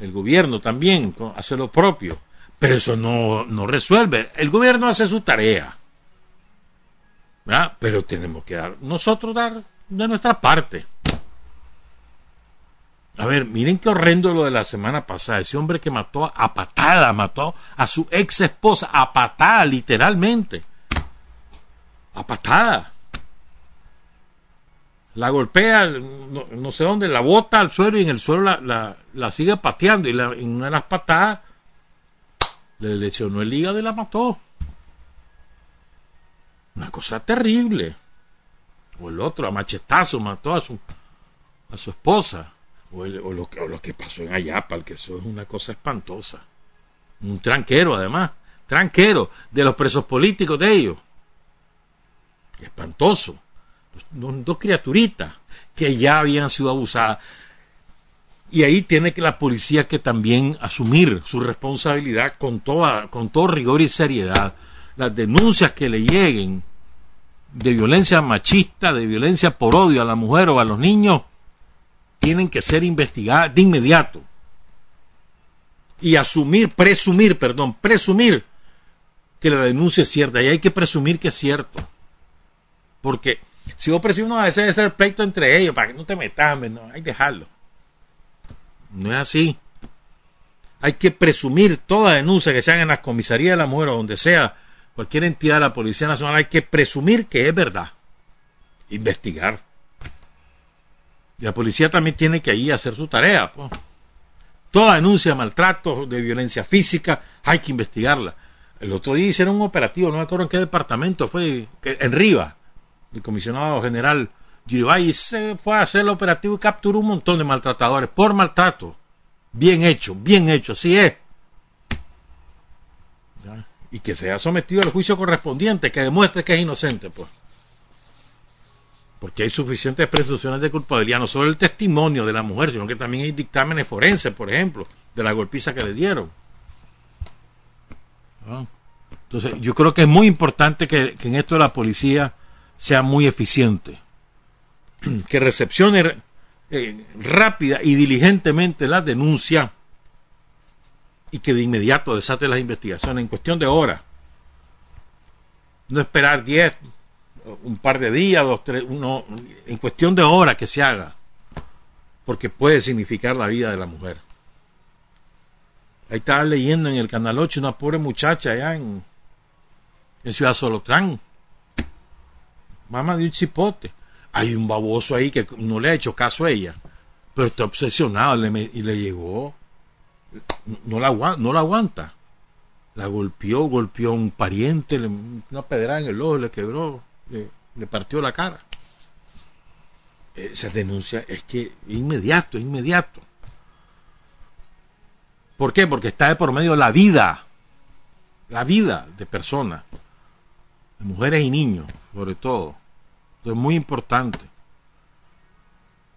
[SPEAKER 3] El gobierno también hace lo propio. Pero eso no, no resuelve. El gobierno hace su tarea. Pero tenemos que dar, nosotros dar de nuestra parte. A ver, miren qué horrendo lo de la semana pasada. Ese hombre que mató a patada, mató a su ex esposa a patada, literalmente. A patada la golpea, no, sé dónde, la bota al suelo y en el suelo la, la, sigue pateando y en una de las patadas le lesionó el hígado y la mató. Una cosa terrible. O el otro, a machetazo, mató a su, a su esposa. O, lo que, o lo que pasó en Ayapal, que eso es una cosa espantosa. Un tranquero, además. Tranquero de los presos políticos de ellos. Espantoso dos, criaturitas que ya habían sido abusadas. Y ahí tiene que la policía que también asumir su responsabilidad con, toda, con todo rigor y seriedad. Las denuncias que le lleguen de violencia machista, de violencia por odio a la mujer o a los niños, tienen que ser investigadas de inmediato. Y asumir, presumir, perdón, presumir que la denuncia es cierta. Y hay que presumir que es cierto. Porque si vos presionas a veces debe ser pleito entre ellos, para que no te metas, no, hay que dejarlo. No es así. Hay que presumir toda denuncia que se haga en la comisaría de la mujer o donde sea, cualquier entidad de la Policía Nacional, hay que presumir que es verdad. Investigar. Y la policía también tiene que ahí hacer su tarea. Pues. Toda denuncia de maltrato, de violencia física, hay que investigarla. El otro día hicieron un operativo, no me acuerdo en qué departamento fue, en Riva, el comisionado general Giribay se fue a hacer el operativo y capturó un montón de maltratadores por maltrato. Bien hecho, bien hecho, así es. Y que sea sometido al juicio correspondiente, que demuestre que es inocente, pues. Porque hay suficientes presunciones de culpabilidad, no solo el testimonio de la mujer, sino que también hay dictámenes forenses, por ejemplo, de la golpiza que le dieron. Entonces, yo creo que es muy importante que en esto la policía sea muy eficiente, que recepcione eh, rápida y diligentemente la denuncia y que de inmediato desate las investigaciones en cuestión de horas. No esperar diez, un par de días, dos, tres, uno, en cuestión de horas que se haga, porque puede significar la vida de la mujer. Ahí estaba leyendo en el Canal 8 una pobre muchacha allá en, en Ciudad Solotrán, mamá de un chipote. Hay un baboso ahí que no le ha hecho caso a ella, pero está obsesionado y le llegó. No la, aguanta. La golpeó, golpeó a un pariente, le, una pedrada en el ojo, le quebró, le, partió la cara. Esa denuncia es que inmediato, inmediato. ¿Por qué? Porque está de por medio la vida, la vida de personas, mujeres y niños, sobre todo es muy importante,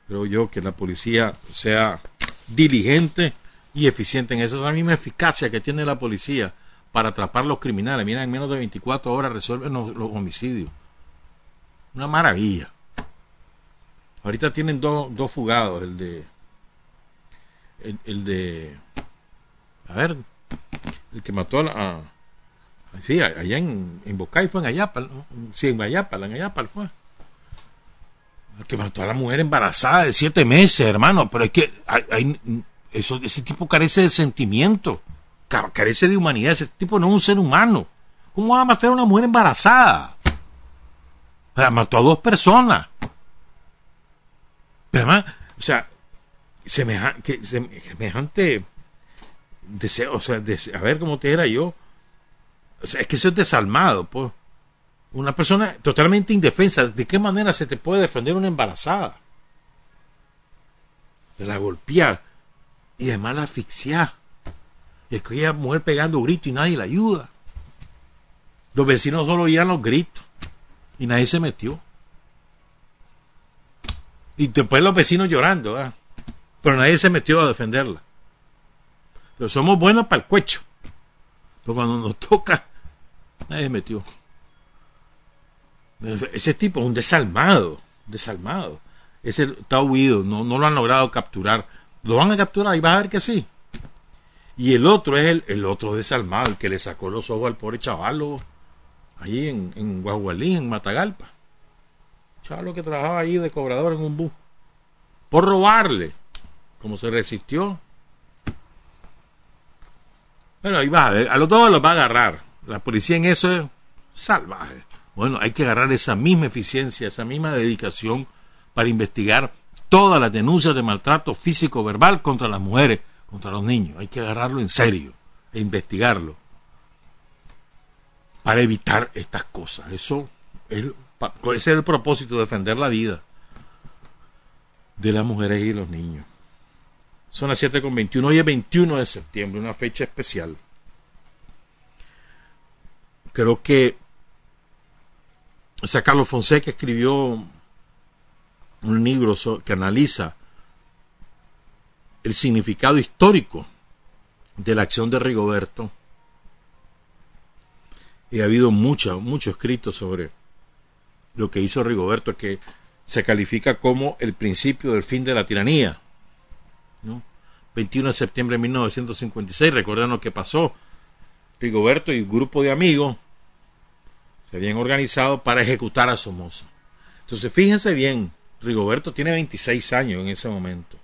[SPEAKER 3] creo yo, que la policía sea diligente y eficiente en eso. Es la misma eficacia que tiene la policía para atrapar los criminales. Mira, en menos de 24 horas resuelven los, homicidios. Una maravilla. Ahorita tienen dos fugados, el de el, de a ver, el que mató a, sí, allá en, Bocay fue en Ayapal, sí, en Ayapal, en Ayapal fue que mató a la mujer embarazada de siete meses, hermano, pero es que hay, eso, ese tipo carece de sentimiento, carece de humanidad, ese tipo no es un ser humano. ¿Cómo va a matar a una mujer embarazada? Mató a dos personas. Pero además, o sea, semejante, semejante deseo, o sea, a ver cómo te era yo. Es que eso es desalmado, pues. Una persona totalmente indefensa. ¿De qué manera se te puede defender una embarazada? De la golpear y además la asfixiar. Y es que ella mujer pegando gritos y nadie la ayuda. Los vecinos solo oían los gritos y nadie se metió. Y después los vecinos llorando, pero nadie se metió a defenderla. Pero somos buenos para el cuecho. Pero cuando nos toca, nadie metió. Ese, tipo es un desalmado, desalmado. Ese está huido, no, no lo han logrado capturar. Lo van a capturar y va a ver que sí. Y el otro es el, el otro desalmado, el que le sacó los ojos al pobre chavalo, allí en, en en Matagalpa. Chavalo que trabajaba ahí de cobrador en un bus. Por robarle. Como se resistió. Bueno, ahí va, a los dos los va a agarrar. La policía en eso es salvaje. Bueno, hay que agarrar esa misma eficiencia, esa misma dedicación para investigar todas las denuncias de maltrato físico verbal contra las mujeres, contra los niños. Hay que agarrarlo en serio e investigarlo para evitar estas cosas. Eso es, ese es el propósito, defender la vida de las mujeres y los niños. Son las 7.21. Hoy es 21 de septiembre, una fecha especial. Creo que o sea, Carlos Fonseca escribió un libro que analiza el significado histórico de la acción de Rigoberto. Y ha habido mucho, mucho escrito sobre lo que hizo Rigoberto, que se califica como el principio del fin de la tiranía. 21 de septiembre de 1956, recuerden lo que pasó. Rigoberto y un grupo de amigos se habían organizado para ejecutar a Somoza. Entonces, fíjense bien, Rigoberto tiene 26 años en ese momento.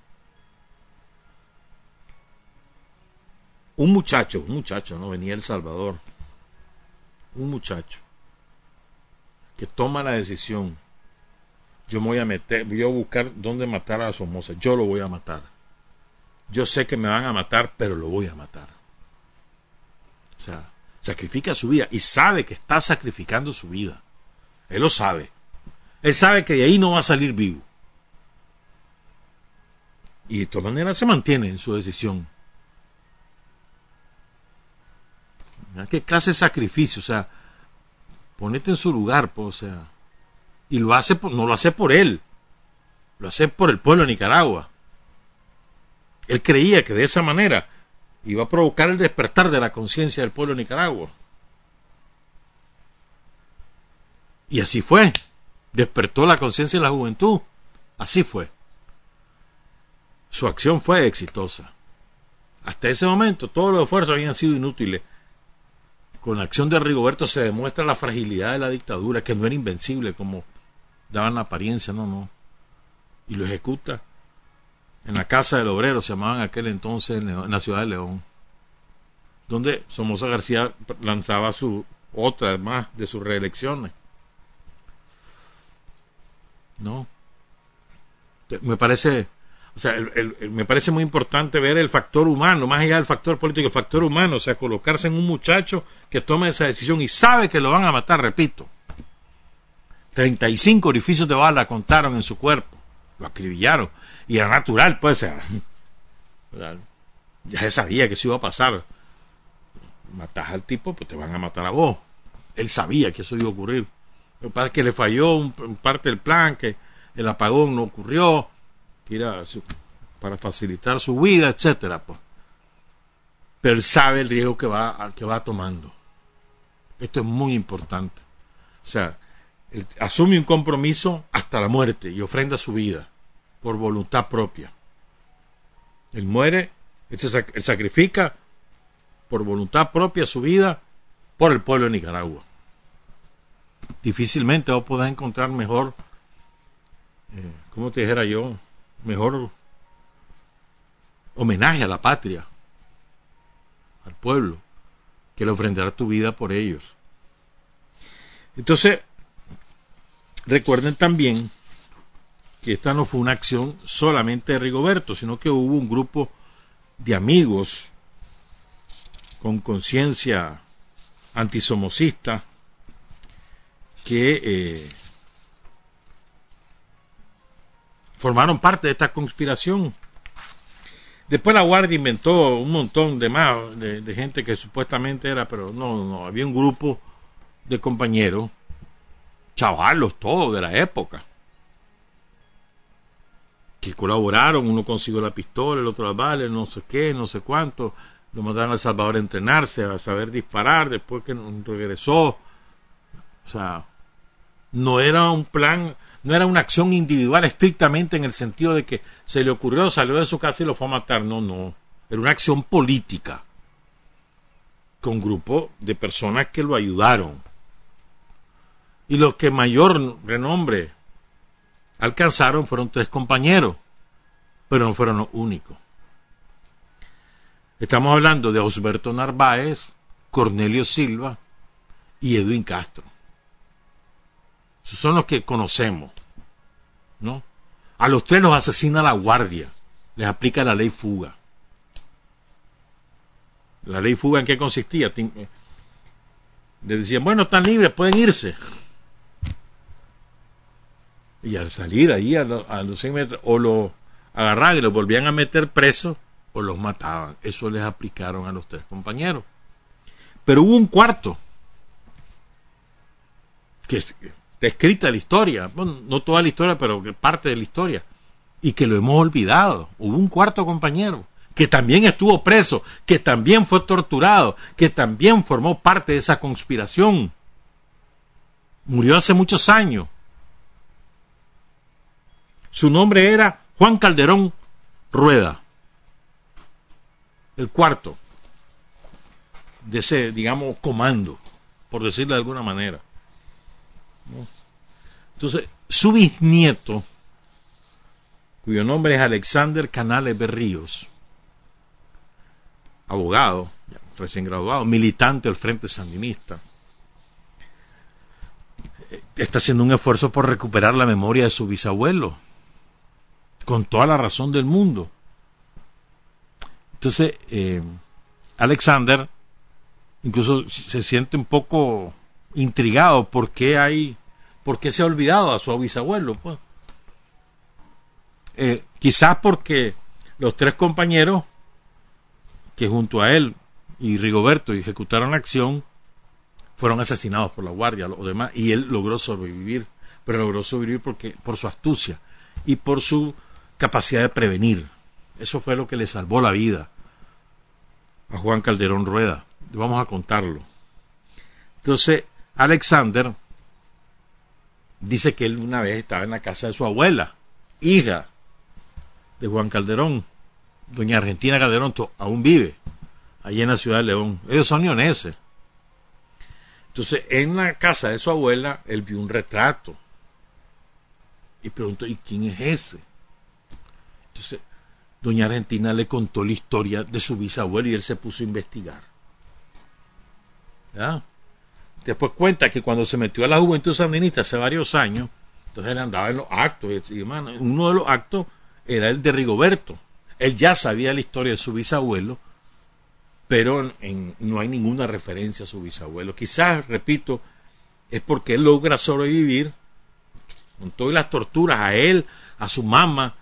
[SPEAKER 3] Un muchacho, un muchacho, no venía El Salvador, un muchacho que toma la decisión, yo me voy a meter, voy a buscar dónde matar a Somoza, yo lo voy a matar. Yo sé que me van a matar, pero lo voy a matar. O sea, sacrifica su vida y sabe que está sacrificando su vida. Él lo sabe. Él sabe que de ahí no va a salir vivo. Y de todas maneras se mantiene en su decisión. ¿Qué clase de sacrificio? O sea, ponete en su lugar, pues, o sea. Y lo hace, no lo hace por él, lo hace por el pueblo de Nicaragua. Él creía que de esa manera y va a provocar el despertar de la conciencia del pueblo de Nicaragua. Y así fue. Despertó la conciencia de la juventud. Así fue. Su acción fue exitosa. Hasta ese momento todos los esfuerzos habían sido inútiles. Con la acción de Rigoberto se demuestra la fragilidad de la dictadura, que no era invencible como daban la apariencia, no, no. Y lo ejecuta en la Casa del Obrero, se llamaban aquel entonces en la ciudad de León, donde Somoza García lanzaba su otra más de sus reelecciones. ¿No? Me parece, o sea, me parece muy importante ver el factor humano, más allá del factor político, el factor humano, o sea, colocarse en un muchacho que toma esa decisión y sabe que lo van a matar, repito. 35 orificios de bala contaron en su cuerpo, lo acribillaron y era natural, pues, ya se sabía que eso iba a pasar. Matas al tipo, pues te van a matar a vos. Él sabía que eso iba a ocurrir. Lo que que le falló un, parte del plan, que el apagón no ocurrió, para facilitar su vida, etcétera, pues. Pero él sabe el riesgo que va, que va tomando. Esto es muy importante. O sea, asume un compromiso hasta la muerte y ofrenda su vida por voluntad propia. Él muere, él, sacrifica por voluntad propia su vida por el pueblo de Nicaragua. Difícilmente vos podés encontrar mejor, eh, como te dijera yo, mejor homenaje a la patria, al pueblo, que el ofrendar tu vida por ellos. Entonces, recuerden también que esta no fue una acción solamente de Rigoberto, sino que hubo un grupo de amigos con conciencia antisomocista que eh, formaron parte de esta conspiración. Después la Guardia inventó un montón de más, de, gente que supuestamente era, pero no, no, había un grupo de compañeros, chavalos todos de la época, que colaboraron, uno consiguió la pistola, el otro la bala, no sé qué, no sé cuánto, lo mandaron a Salvador a entrenarse, a saber disparar, después que regresó, o sea, no era un plan, no era una acción individual estrictamente en el sentido de que se le ocurrió, salió de su casa y lo fue a matar. No, no. Era una acción política con grupo de personas que lo ayudaron. Y los que mayor renombre alcanzaron fueron tres compañeros, pero no fueron los únicos. Estamos hablando de Osberto Narváez, Cornelio Silva y Edwin Castro son los que conocemos, ¿no? A los tres los asesina la guardia, les aplica la ley fuga. La ley fuga en qué consistía? Eh, les decían, bueno, están libres, pueden irse. Y al salir ahí a, los 100 metros, o los agarraban y los volvían a meter presos, o los mataban. Eso les aplicaron a los tres compañeros. Pero hubo un cuarto, que escrita la historia, no toda la historia, pero parte de la historia, y que lo hemos olvidado. Hubo un cuarto compañero que también estuvo preso, que también fue torturado, que también formó parte de esa conspiración. Murió hace muchos años. Su nombre era Juan Calderón Rueda, el cuarto de ese, digamos, comando, por decirlo de alguna manera. Entonces, su bisnieto, cuyo nombre es Alexander Canales Berríos, abogado, recién graduado, militante del Frente Sandinista, eh, está haciendo un esfuerzo por recuperar la memoria de su bisabuelo, con toda la razón del mundo. Entonces, eh, Alexander incluso se siente un poco intrigado porque hay, porque se ha olvidado a su bisabuelo, pues. Eh, quizás porque los tres compañeros que junto a él y Rigoberto ejecutaron la acción fueron asesinados por la guardia, los demás, y él logró sobrevivir, pero logró sobrevivir porque, por su astucia y por su capacidad de prevenir. Eso fue lo que le salvó la vida a Juan Calderón Rueda. Vamos a contarlo. Entonces, Alexander dice que él una vez estaba en la casa de su abuela, hija de Juan Calderón, doña Argentina Calderón, aún vive allí en la ciudad de León. Ellos son leoneses. Entonces, en la casa de su abuela, él vio un retrato y preguntó, ¿y quién es ese? Entonces, doña Argentina le contó la historia de su bisabuelo y él se puso a investigar. ¿Ya? Después cuenta que cuando se metió a la juventud sandinista hace varios años, entonces él andaba en los actos y uno de los actos era el de Rigoberto. Él ya sabía la historia de su bisabuelo, pero no hay ninguna referencia a su bisabuelo. Quizás, repito, es porque él logra sobrevivir con todas las torturas a él, a su mamá,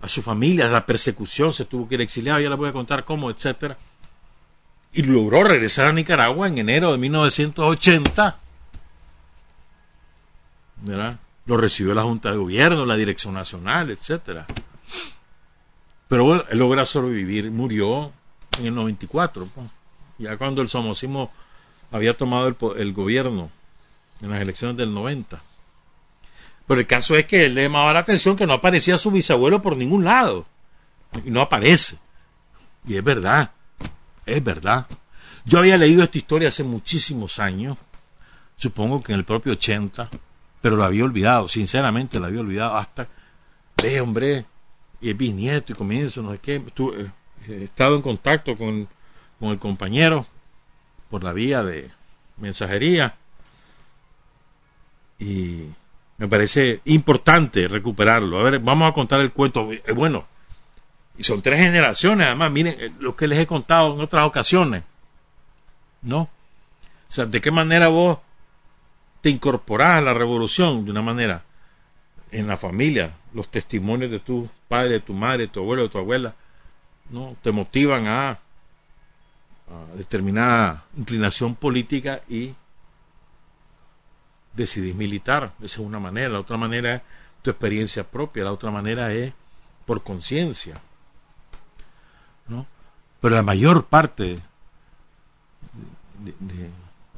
[SPEAKER 3] a su familia, la persecución, se tuvo que ir exiliado, ya les voy a contar cómo, etcétera y logró regresar a Nicaragua en enero de 1980. Lo recibió la Junta de Gobierno, la Dirección Nacional, etcétera. Pero bueno, él logra sobrevivir, murió en el 94, pues. ya cuando el somocismo había tomado el, el, gobierno en las elecciones del 90. Pero el caso es que él le llamaba la atención que no aparecía su bisabuelo por ningún lado. Y no aparece. Y es verdad. Es verdad. Yo había leído esta historia hace muchísimos años, supongo que en el propio 80, pero lo había olvidado, sinceramente lo había olvidado hasta, ve hombre, y es bisnieto y comienzo, no sé qué, eh, he estado en contacto con, con el compañero por la vía de mensajería y me parece importante recuperarlo. A ver, vamos a contar el cuento. Eh, bueno, y son tres generaciones, además, miren eh, lo que les he contado en otras ocasiones. ¿No? O sea, ¿de qué manera vos te incorporas a la revolución de una manera en la familia, los testimonios de tu padre, de tu madre, de tu abuelo, de tu abuela, ¿no? te motivan a determinada inclinación política y decidís militar. Esa es una manera. La otra manera es tu experiencia propia. La otra manera es por conciencia. ¿no? Pero la mayor parte,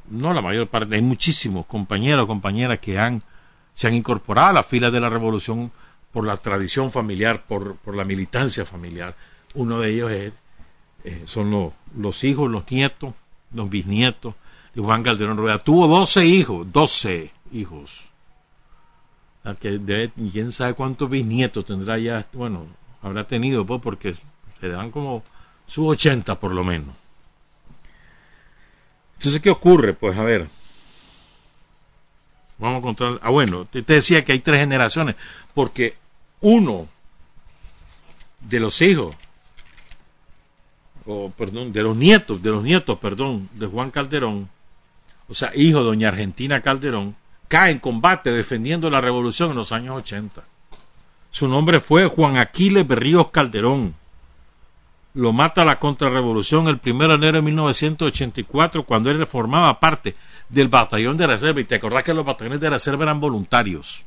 [SPEAKER 3] no la mayor parte, hay muchísimos compañeros compañeras que han, se han incorporado a las filas de la revolución por la tradición familiar, por, por la militancia familiar. Uno de ellos es, eh, son los, los hijos, los nietos, los bisnietos Juan Calderón Rueda. Tuvo 12 hijos, 12 hijos. Quién sabe cuántos bisnietos tendrá ya, bueno, habrá tenido, pues, porque se dan como sus 80 por lo menos. Entonces, ¿qué ocurre? Pues, a ver. Vamos a contar. Ah, bueno, te, te decía que hay tres generaciones, porque uno de los hijos, o perdón, de los nietos, de los nietos, perdón, de Juan Calderón, o sea, hijo de doña Argentina Calderón, cae en combate defendiendo la revolución en los años 80. Su nombre fue Juan Aquiles Berríos Calderón. Lo mata la contrarrevolución el 1 de enero de 1984 cuando él formaba parte del batallón de reserva. Y te acordás que los batallones de reserva eran voluntarios.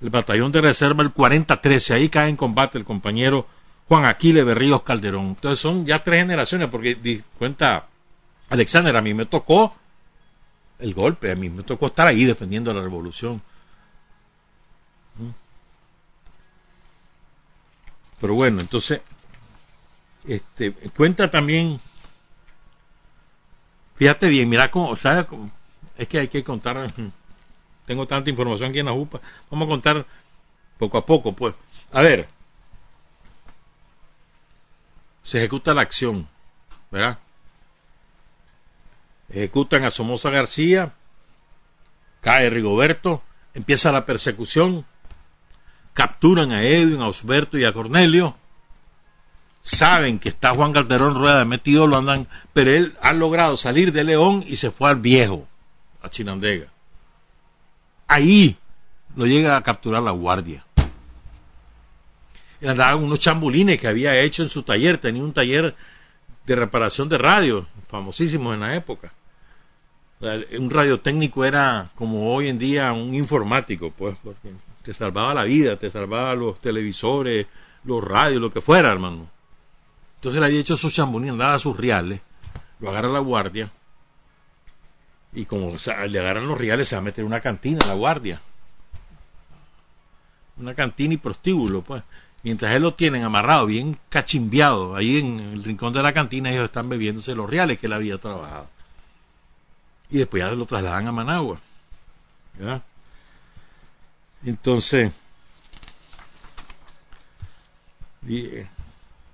[SPEAKER 3] El batallón de reserva, el 4013, ahí cae en combate el compañero Juan Aquiles Berríos Calderón. Entonces son ya tres generaciones, porque cuenta Alexander, a mí me tocó el golpe, a mí me tocó estar ahí defendiendo la revolución. Pero bueno, entonces, este, cuenta también, fíjate bien, mira cómo, o sea, es que hay que contar, tengo tanta información aquí en la UPA, vamos a contar poco a poco, pues. A ver, se ejecuta la acción, ¿verdad? Ejecutan a Somoza García, cae Rigoberto, empieza la persecución, capturan a Edwin, a Osberto y a Cornelio, saben que está Juan Calderón Rueda metido, lo andan, pero él ha logrado salir de León y se fue al viejo, a Chinandega. Ahí lo llega a capturar la guardia. Él andaba unos chambulines que había hecho en su taller, tenía un taller de reparación de radio, famosísimo en la época. Un radiotécnico era como hoy en día un informático, pues, porque te salvaba la vida, te salvaba los televisores, los radios, lo que fuera, hermano. Entonces le había hecho su chambulín, andaba a sus reales, lo agarra la guardia, y como le agarran los reales, se va a meter una cantina la guardia. Una cantina y prostíbulo, pues mientras él lo tienen amarrado, bien cachimbiado, ahí en el rincón de la cantina, ellos están bebiéndose los reales que él había trabajado. Y después ya lo trasladan a Managua. Entonces, eh,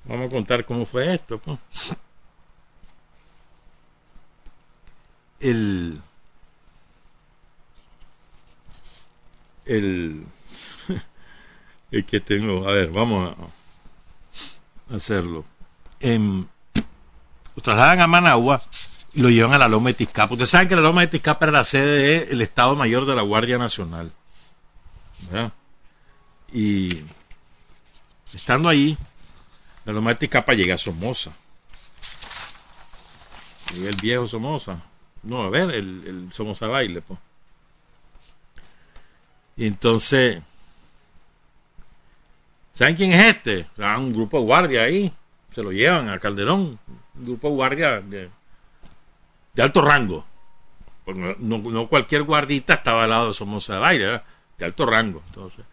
[SPEAKER 3] vamos a contar cómo fue esto. Pues. El, el que tengo, a ver, vamos a hacerlo. Lo trasladan a Managua y lo llevan a la Loma de Tizcapa. Ustedes saben que la Loma de Tizcapa era la sede del Estado Mayor de la Guardia Nacional. Y estando ahí, la Loma de Tizcapa llega a Somoza. Llega el viejo Somoza. No, a ver, el, el Somoza baile, pues. Y entonces ¿Saben quién es este? un grupo de guardia ahí. Se lo llevan a Calderón. Un grupo de guardia de, alto rango. Pues no, cualquier guardita estaba al lado de Somoza Baile, de alto rango. Entonces,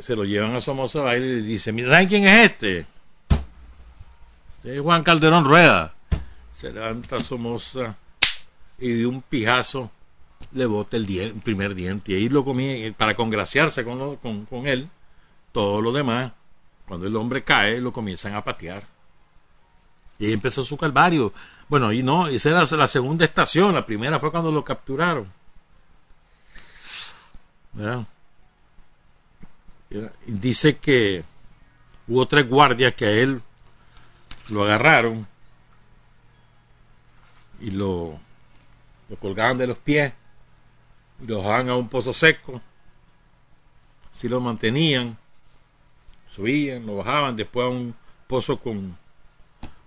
[SPEAKER 3] se lo llevan a Somoza Baile y dicen, ¿saben quién es este? Este es Juan Calderón Rueda. Se levanta Somoza y de un pijazo le bota el, primer diente. Y ahí lo comí para congraciarse con, con él todo lo demás, cuando el hombre cae, lo comienzan a patear. Y ahí empezó su calvario. Bueno, y no, esa era la segunda estación, la primera fue cuando lo capturaron. dice que hubo tres guardias que a él lo agarraron y lo, lo colgaban de los pies y los bajaban a un pozo seco. Si lo mantenían, subían, lo bajaban, después a un pozo con,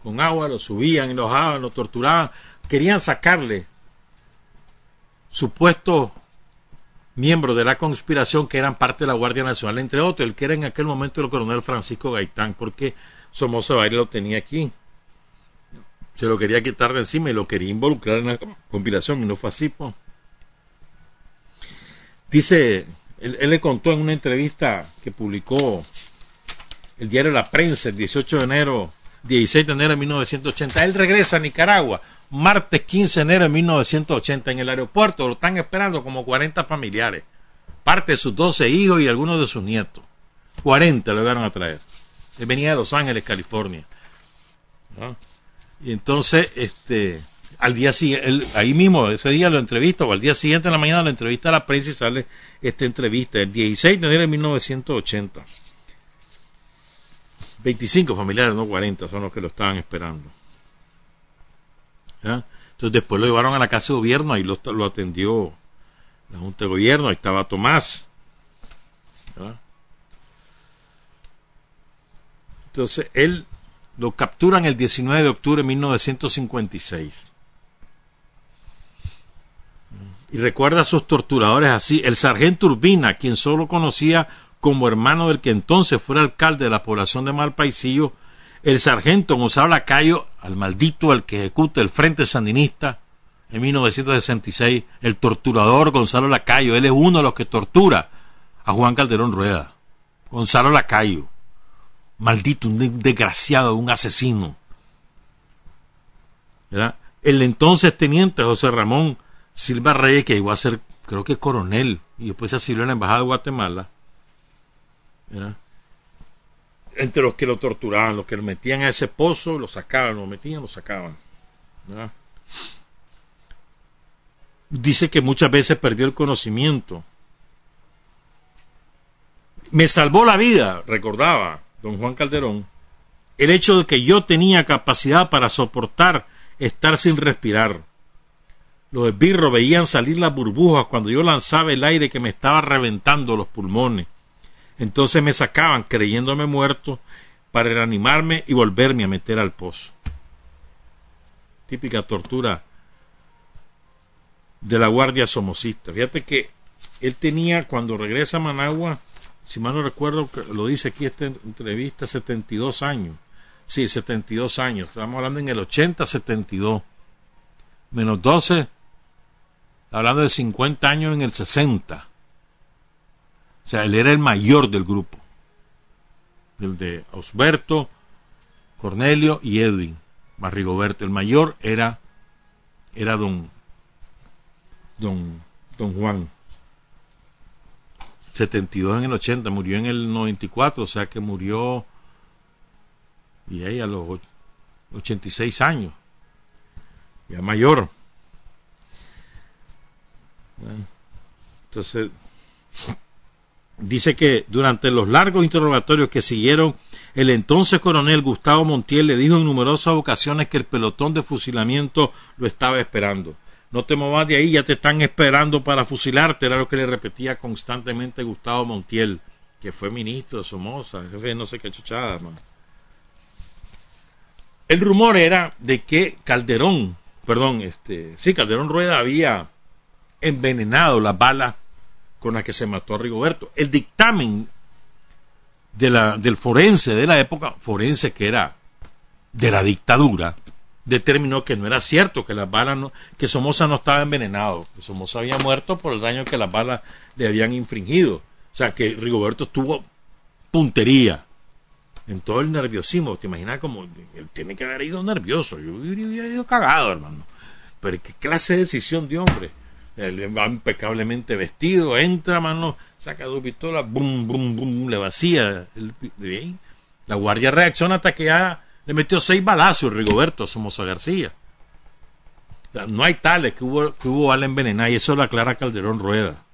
[SPEAKER 3] con agua, lo subían y lo bajaban, lo torturaban. Querían sacarle supuestos miembros de la conspiración que eran parte de la Guardia Nacional, entre otros, el que era en aquel momento el coronel Francisco Gaitán, porque Somoza Baile lo tenía aquí. Se lo quería quitar de encima y lo quería involucrar en la conspiración y no fue así. Dice, él, le contó en una entrevista que publicó el diario La Prensa el 18 de enero, 16 de enero de 1980. Él regresa a Nicaragua martes 15 de enero de 1980 en el aeropuerto. Lo están esperando como 40 familiares. Parte de sus 12 hijos y algunos de sus nietos. 40 lo llegaron a traer. Él venía de Los Ángeles, California. Y entonces, este, al día siguiente, ahí mismo, ese día lo entrevista, o al día siguiente en la mañana lo entrevista a la prensa y sale esta entrevista, el 16 de enero de 1980. 25 familiares, no 40, son los que lo estaban esperando. Entonces después lo llevaron a la casa de gobierno, ahí lo, atendió la Junta de Gobierno, ahí estaba Tomás. Entonces él lo capturan el 19 de octubre de 1956. Y recuerda a sus torturadores así, el sargento Urbina, quien solo conocía como hermano del que entonces fuera alcalde de la población de Malpaisillo, el sargento Gonzalo Lacayo, al maldito al que ejecuta el Frente Sandinista en 1966, el torturador Gonzalo Lacayo, él es uno de los que tortura a Juan Calderón Rueda. Gonzalo Lacayo, maldito, un desgraciado, un asesino. El entonces teniente José Ramón Silva Reyes, que iba a ser, creo que coronel, y después se asilió en la Embajada de Guatemala, entre los que lo torturaban, los que lo metían a ese pozo, lo sacaban, lo metían, lo sacaban. Dice que muchas veces perdió el conocimiento. Me salvó la vida, recordaba don Juan Calderón, el hecho de que yo tenía capacidad para soportar estar sin respirar. Los esbirros veían salir las burbujas cuando yo lanzaba el aire que me estaba reventando los pulmones entonces me sacaban creyéndome muerto para reanimarme y volverme a meter al pozo. Típica tortura de la guardia somocista. Fíjate que él tenía, cuando regresa a Managua, si mal no recuerdo, lo dice aquí esta entrevista, 72 años. Sí, 72 años. Estamos hablando en el 80, 72. Menos 12, hablando de 50 años en el 60. O sea, él era el mayor del grupo. El de Osberto, Cornelio y Edwin. Barrigoberto. El mayor era, era don, don, don Juan. 72 en el 80, murió en el 94, o sea que murió y ahí a los 86 años, ya mayor. Entonces, dice que durante los largos interrogatorios que siguieron, el entonces coronel Gustavo Montiel le dijo en numerosas ocasiones que el pelotón de fusilamiento lo estaba esperando. No te movas de ahí, ya te están esperando para fusilarte, era lo que le repetía constantemente Gustavo Montiel, que fue ministro de Somoza, jefe no sé qué chuchada. El rumor era de que Calderón, perdón, este, sí, Calderón Rueda había envenenado las balas con la que se mató a Rigoberto. El dictamen de la, del forense de la época, forense que era de la dictadura, determinó que no era cierto, que las balas no, que Somoza no estaba envenenado, que Somoza había muerto por el daño que las balas le habían infringido. O sea, que Rigoberto tuvo puntería en todo el nerviosismo. Te imaginas como él tiene que haber ido nervioso. Yo hubiera ido cagado, hermano. Pero qué clase de decisión de hombre. Él va impecablemente vestido, entra, mano, saca dos pistolas, bum, bum, bum, le vacía. El, la guardia reacciona hasta que le metió seis balazos Rigoberto Somoza García. no hay tales que hubo, que hubo bala envenenada y eso lo aclara Calderón Rueda.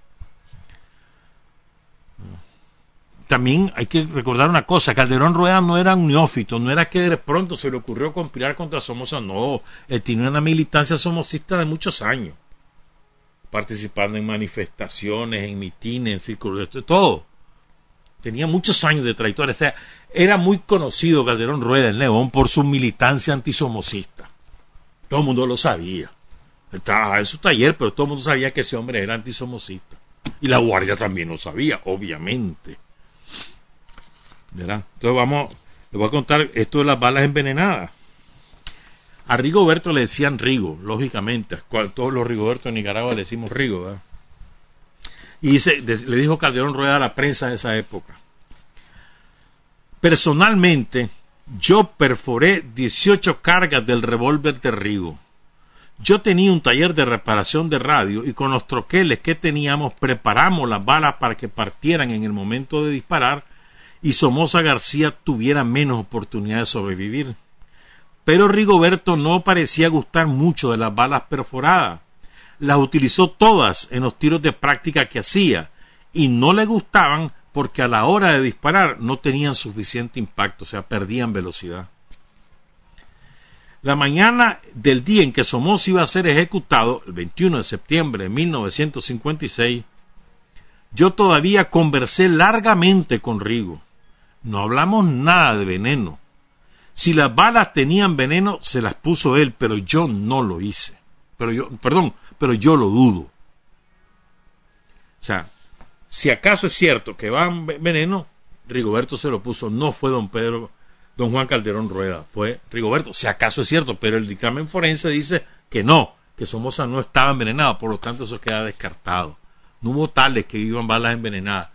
[SPEAKER 3] También hay que recordar una cosa, Calderón Rueda no era un neófito, no era que de pronto se le ocurrió conspirar contra Somoza, no, él tenía una militancia somocista de muchos años participando en manifestaciones, en mitines, en círculos, todo. Tenía muchos años de trayectoria. O sea, era muy conocido Calderón Rueda en León por su militancia antisomocista. Todo el mundo lo sabía. Trabajaba en su taller, pero todo el mundo sabía que ese hombre era antisomocista. Y la guardia también lo sabía, obviamente. ¿Verdad? Entonces vamos, les voy a contar esto de las balas envenenadas. A Rigoberto le decían Rigo, lógicamente. Todos los Rigobertos en Nicaragua le decimos Rigo. Y dice, le dijo Calderón Rueda a la prensa de esa época. Personalmente, yo perforé 18 cargas del revólver de Rigo. Yo tenía un taller de reparación de radio y con los troqueles que teníamos preparamos las balas para que partieran en el momento de disparar y Somoza García tuviera menos oportunidad de sobrevivir. Pero Rigoberto no parecía gustar mucho de las balas perforadas. Las utilizó todas en los tiros de práctica que hacía y no le gustaban porque a la hora de disparar no tenían suficiente impacto, o sea, perdían velocidad. La mañana del día en que Somoza iba a ser ejecutado, el 21 de septiembre de 1956, yo todavía conversé largamente con Rigo. No hablamos nada de veneno. Si las balas tenían veneno, se las puso él, pero yo no lo hice. Pero yo, perdón, pero yo lo dudo. O sea, si acaso es cierto que van veneno, Rigoberto se lo puso, no fue don Pedro don Juan Calderón Rueda, fue Rigoberto, si acaso es cierto, pero el dictamen forense dice que no, que Somoza no estaba envenenado, por lo tanto eso queda descartado. No hubo tales que iban balas envenenadas.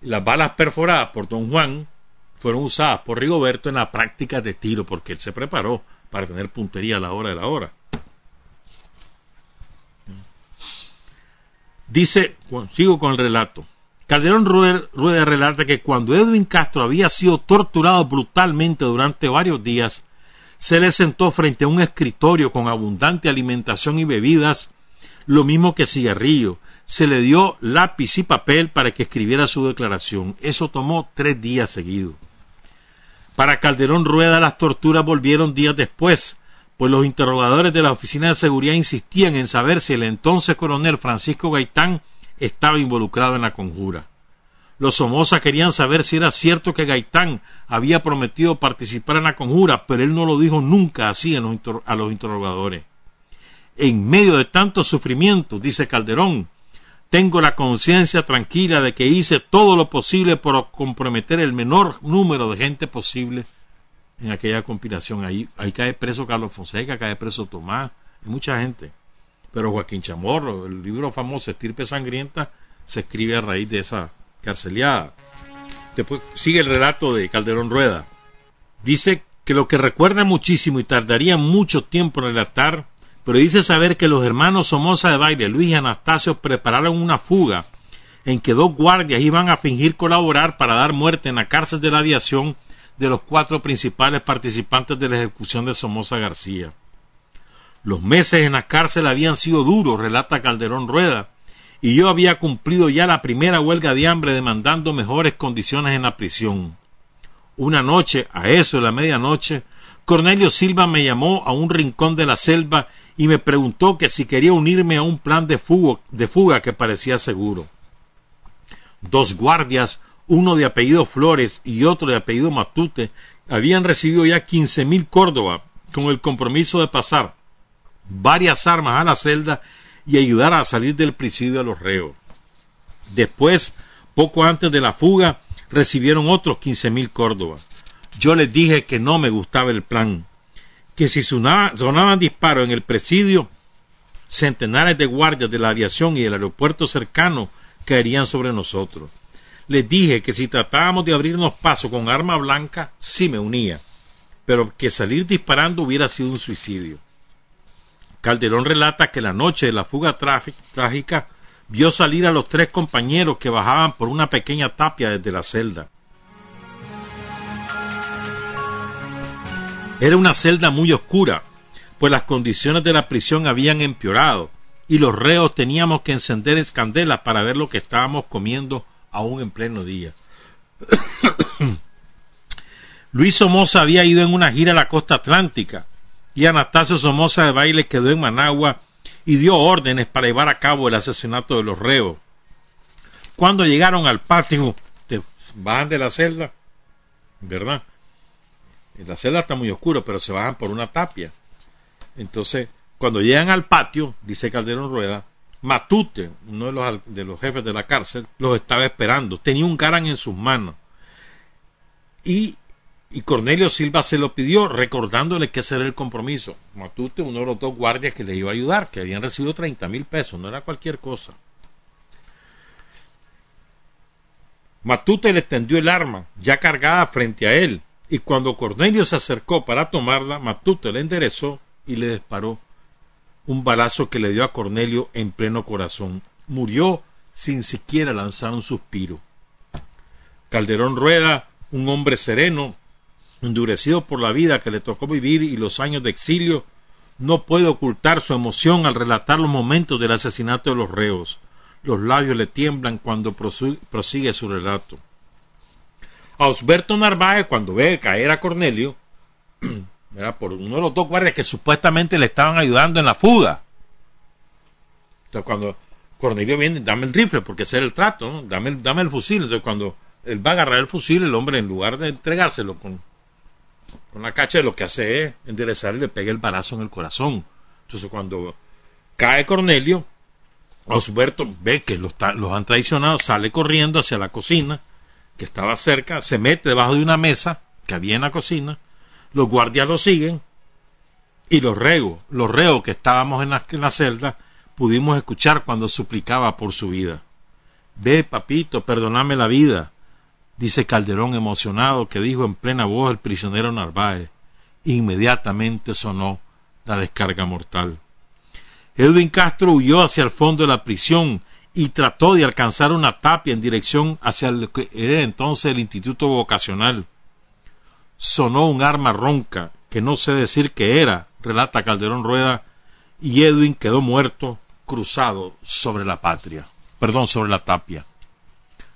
[SPEAKER 3] Las balas perforadas por don Juan fueron usadas por Rigoberto en la práctica de tiro, porque él se preparó para tener puntería a la hora de la hora. Dice, sigo con el relato. Calderón Rueda relata que cuando Edwin Castro había sido torturado brutalmente durante varios días, se le sentó frente a un escritorio con abundante alimentación y bebidas, lo mismo que cigarrillo. Se le dio lápiz y papel para que escribiera su declaración. Eso tomó tres días seguidos. Para Calderón Rueda las torturas volvieron días después, pues los interrogadores de la Oficina de Seguridad insistían en saber si el entonces coronel Francisco Gaitán estaba involucrado en la conjura. Los Somoza querían saber si era cierto que Gaitán había prometido participar en la conjura, pero él no lo dijo nunca así a los interrogadores. En medio de tanto sufrimiento, dice Calderón, tengo la conciencia tranquila de que hice todo lo posible por comprometer el menor número de gente posible en aquella conspiración. Ahí, cae preso Carlos Fonseca, cae preso Tomás, hay mucha gente. Pero Joaquín Chamorro, el libro famoso Estirpe Sangrienta, se escribe a raíz de esa carceliada. Después sigue el relato de Calderón Rueda. Dice que lo que recuerda muchísimo y tardaría mucho tiempo en relatar, pero dice saber que los hermanos Somoza de Baile, Luis y Anastasio, prepararon una fuga en que dos guardias iban a fingir colaborar para dar muerte en la cárcel de la aviación de los cuatro principales participantes de la ejecución de Somoza García. Los meses en la cárcel habían sido duros, relata Calderón Rueda, y yo había cumplido ya la primera huelga de hambre demandando mejores condiciones en la prisión. Una noche, a eso de la medianoche, Cornelio Silva me llamó a un rincón de la selva y me preguntó que si quería unirme a un plan de fuga, de fuga que parecía seguro. Dos guardias, uno de apellido Flores y otro de apellido Matute, habían recibido ya quince mil Córdoba con el compromiso de pasar varias armas a la celda y ayudar a salir del presidio a los reos. Después, poco antes de la fuga, recibieron otros quince mil Córdobas. Yo les dije que no me gustaba el plan, que si sonaban disparos en el presidio, centenares de guardias de la aviación y del aeropuerto cercano caerían sobre nosotros. Les dije que si tratábamos de abrirnos paso con arma blanca, sí me unía, pero que salir disparando hubiera sido un suicidio. Calderón relata que la noche de la fuga trágica vio salir a los tres compañeros que bajaban por una pequeña tapia desde la celda. Era una celda muy oscura, pues las condiciones de la prisión habían empeorado y los reos teníamos que encender escandelas para ver lo que estábamos comiendo aún en pleno día. Luis Somoza había ido en una gira a la costa atlántica y Anastasio Somoza de Baile quedó en Managua y dio órdenes para llevar a cabo el asesinato de los reos. Cuando llegaron al patio, bajan de la celda, ¿verdad? La celda está muy oscura, pero se bajan por una tapia. Entonces, cuando llegan al patio, dice Calderón Rueda, Matute, uno de los, de los jefes de la cárcel, los estaba esperando. Tenía un garan en sus manos. Y, y, Cornelio Silva se lo pidió, recordándole que ese era el compromiso. Matute, uno de los dos guardias que le iba a ayudar, que habían recibido 30 mil pesos, no era cualquier cosa. Matute le extendió el arma, ya cargada frente a él, y cuando Cornelio se acercó para tomarla, Matute le enderezó y le disparó un balazo que le dio a Cornelio en pleno corazón. Murió sin siquiera lanzar un suspiro. Calderón Rueda, un hombre sereno, endurecido por la vida que le tocó vivir y los años de exilio, no puede ocultar su emoción al relatar los momentos del asesinato de los reos los labios le tiemblan cuando prosigue su relato. A Osberto Narváez, cuando ve caer a Cornelio, era por uno de los dos guardias que supuestamente le estaban ayudando en la fuga. Entonces, cuando Cornelio viene, dame el rifle, porque ese era el trato, dame, el fusil. Entonces, cuando él va a agarrar el fusil, el hombre, en lugar de entregárselo con, la cacha, lo que hace es enderezar y le pega el balazo en el corazón. Entonces, cuando cae Cornelio, Osberto ve que los, han traicionado, sale corriendo hacia la cocina, que estaba cerca, se mete debajo de una mesa que había en la cocina, los guardias lo siguen, y los reos, los reos que estábamos en la, en la celda, pudimos escuchar cuando suplicaba por su vida. Ve, papito, perdoname la vida, dice Calderón emocionado que dijo en plena voz el prisionero Narváez. Inmediatamente sonó la descarga mortal. Edwin Castro huyó hacia el fondo de la prisión y trató de alcanzar una tapia en dirección hacia lo que era entonces el Instituto Vocacional. Sonó un arma ronca, que no sé decir qué era, relata Calderón Rueda, y Edwin quedó muerto, cruzado sobre la patria, perdón, sobre la tapia.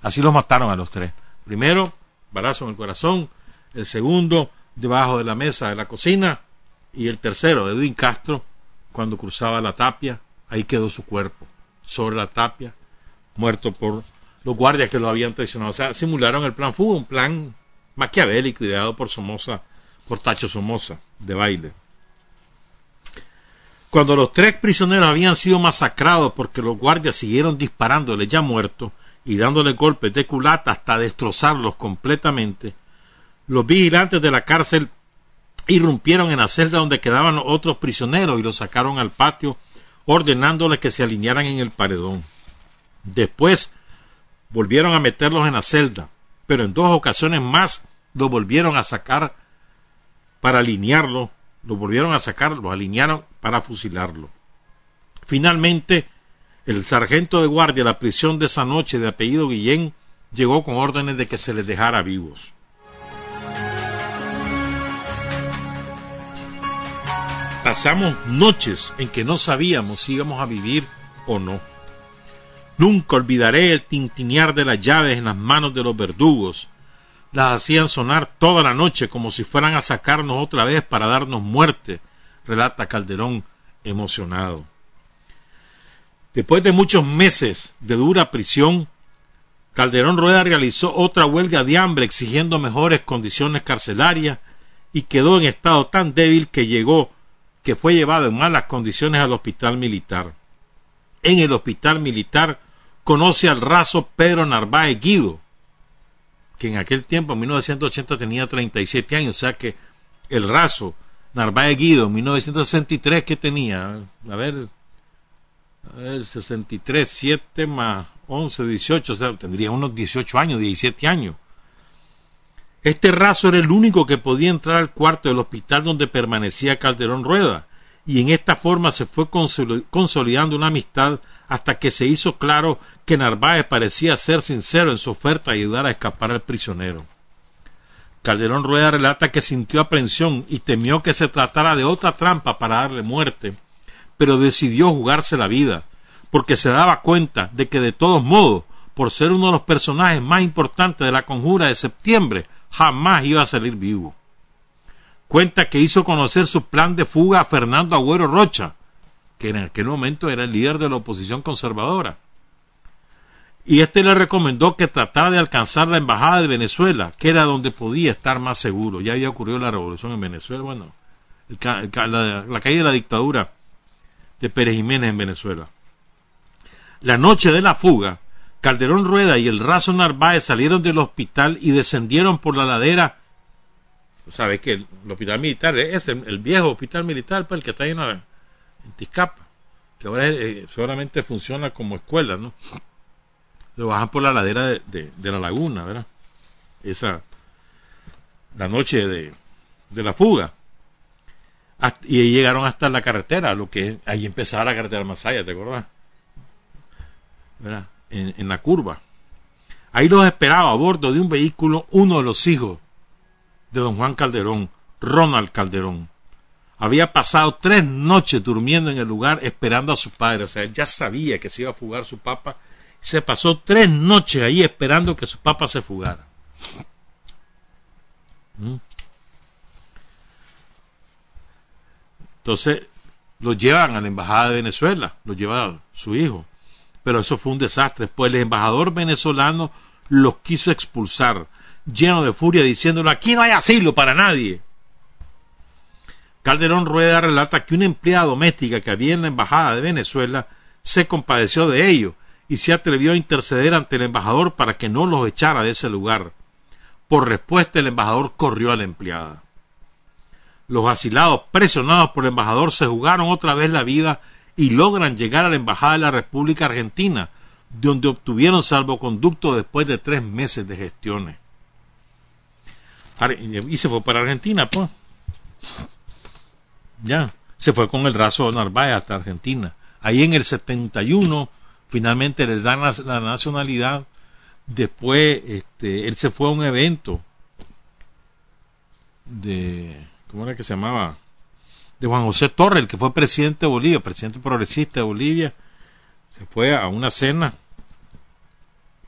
[SPEAKER 3] Así los mataron a los tres. Primero, balazo en el corazón, el segundo, debajo de la mesa de la cocina, y el tercero, Edwin Castro, cuando cruzaba la tapia, ahí quedó su cuerpo, sobre la tapia, muerto por los guardias que lo habían traicionado. O sea, simularon el plan fuga, un plan maquiavélico ideado por Somoza, por Tacho Somoza, de baile. Cuando los tres prisioneros habían sido masacrados porque los guardias siguieron disparándole ya muertos y dándole golpes de culata hasta destrozarlos completamente, los vigilantes de la cárcel irrumpieron en la celda donde quedaban otros prisioneros y los sacaron al patio, ordenándoles que se alinearan en el paredón. Después volvieron a meterlos en la celda, pero en dos ocasiones más los volvieron a sacar para alinearlo, los volvieron a sacar, los alinearon para fusilarlo. Finalmente, el sargento de guardia de la prisión de esa noche de apellido Guillén llegó con órdenes de que se les dejara vivos. Pasamos noches en que no sabíamos si íbamos a vivir o no. Nunca olvidaré el tintinear de las llaves en las manos de los verdugos. Las hacían sonar toda la noche como si fueran a sacarnos otra vez para darnos muerte, relata Calderón emocionado. Después de muchos meses de dura prisión, Calderón Rueda realizó otra huelga de hambre exigiendo mejores condiciones carcelarias y quedó en estado tan débil que llegó que fue llevado en malas condiciones al hospital militar. En el hospital militar conoce al raso Pedro Narváez Guido, que en aquel tiempo, en 1980, tenía 37 años, o sea que el raso Narváez Guido, en 1963, ¿qué tenía? A ver, a ver, 63, 7 más 11, 18, o sea, tendría unos 18 años, 17 años. Este raso era el único que podía entrar al cuarto del hospital donde permanecía Calderón Rueda, y en esta forma se fue consolidando una amistad hasta que se hizo claro que Narváez parecía ser sincero en su oferta de ayudar a escapar al prisionero. Calderón Rueda relata que sintió aprensión y temió que se tratara de otra trampa para darle muerte, pero decidió jugarse la vida, porque se daba cuenta de que de todos modos, por ser uno de los personajes más importantes de la conjura de septiembre, jamás iba a salir vivo. Cuenta que hizo conocer su plan de fuga a Fernando Agüero Rocha, que en aquel momento era el líder de la oposición conservadora. Y este le recomendó que tratara de alcanzar la embajada de Venezuela, que era donde podía estar más seguro. Ya había ocurrido la revolución en Venezuela, bueno, la, la caída de la dictadura de Pérez Jiménez en Venezuela. La noche de la fuga, Calderón Rueda y el Razo Narváez salieron del hospital y descendieron por la ladera. Sabes que el, hospital militar es el, viejo hospital militar, pues, el que está en, en Tizcapa, que ahora eh, solamente funciona como escuela, ¿no? Lo bajan por la ladera de, la laguna, ¿verdad? Esa, la noche de, de la fuga. y ahí llegaron hasta la carretera, lo que ahí empezaba la carretera Masaya, ¿te acuerdas? ¿Verdad? En, la curva. Ahí los esperaba a bordo de un vehículo uno de los hijos de don Juan Calderón, Ronald Calderón. Había pasado tres noches durmiendo en el lugar esperando a su padre. O sea, él ya sabía que se iba a fugar su papá se pasó tres noches ahí esperando que su papá se fugara. ¿Mm? Entonces lo llevan a la embajada de Venezuela, lo lleva su hijo. Pero eso fue un desastre. Pues el embajador venezolano los quiso expulsar, lleno de furia, diciéndole aquí no hay asilo para nadie. Calderón Rueda relata que una empleada doméstica que había en la embajada de Venezuela se compadeció de ello y se atrevió a interceder ante el embajador para que no los echara de ese lugar. Por respuesta el embajador corrió a la empleada. Los asilados, presionados por el embajador, se jugaron otra vez la vida y logran llegar a la embajada de la República Argentina, donde obtuvieron salvoconducto después de tres meses de gestiones. Y se fue para Argentina, pues. Ya, se fue con el raso Narváez hasta Argentina. Ahí en el 71 finalmente les dan la, nacionalidad. Después este, él se fue a un evento de, ¿cómo era que se llamaba? De Juan José Torres, el que fue presidente de Bolivia, presidente progresista de Bolivia. Se fue a una cena.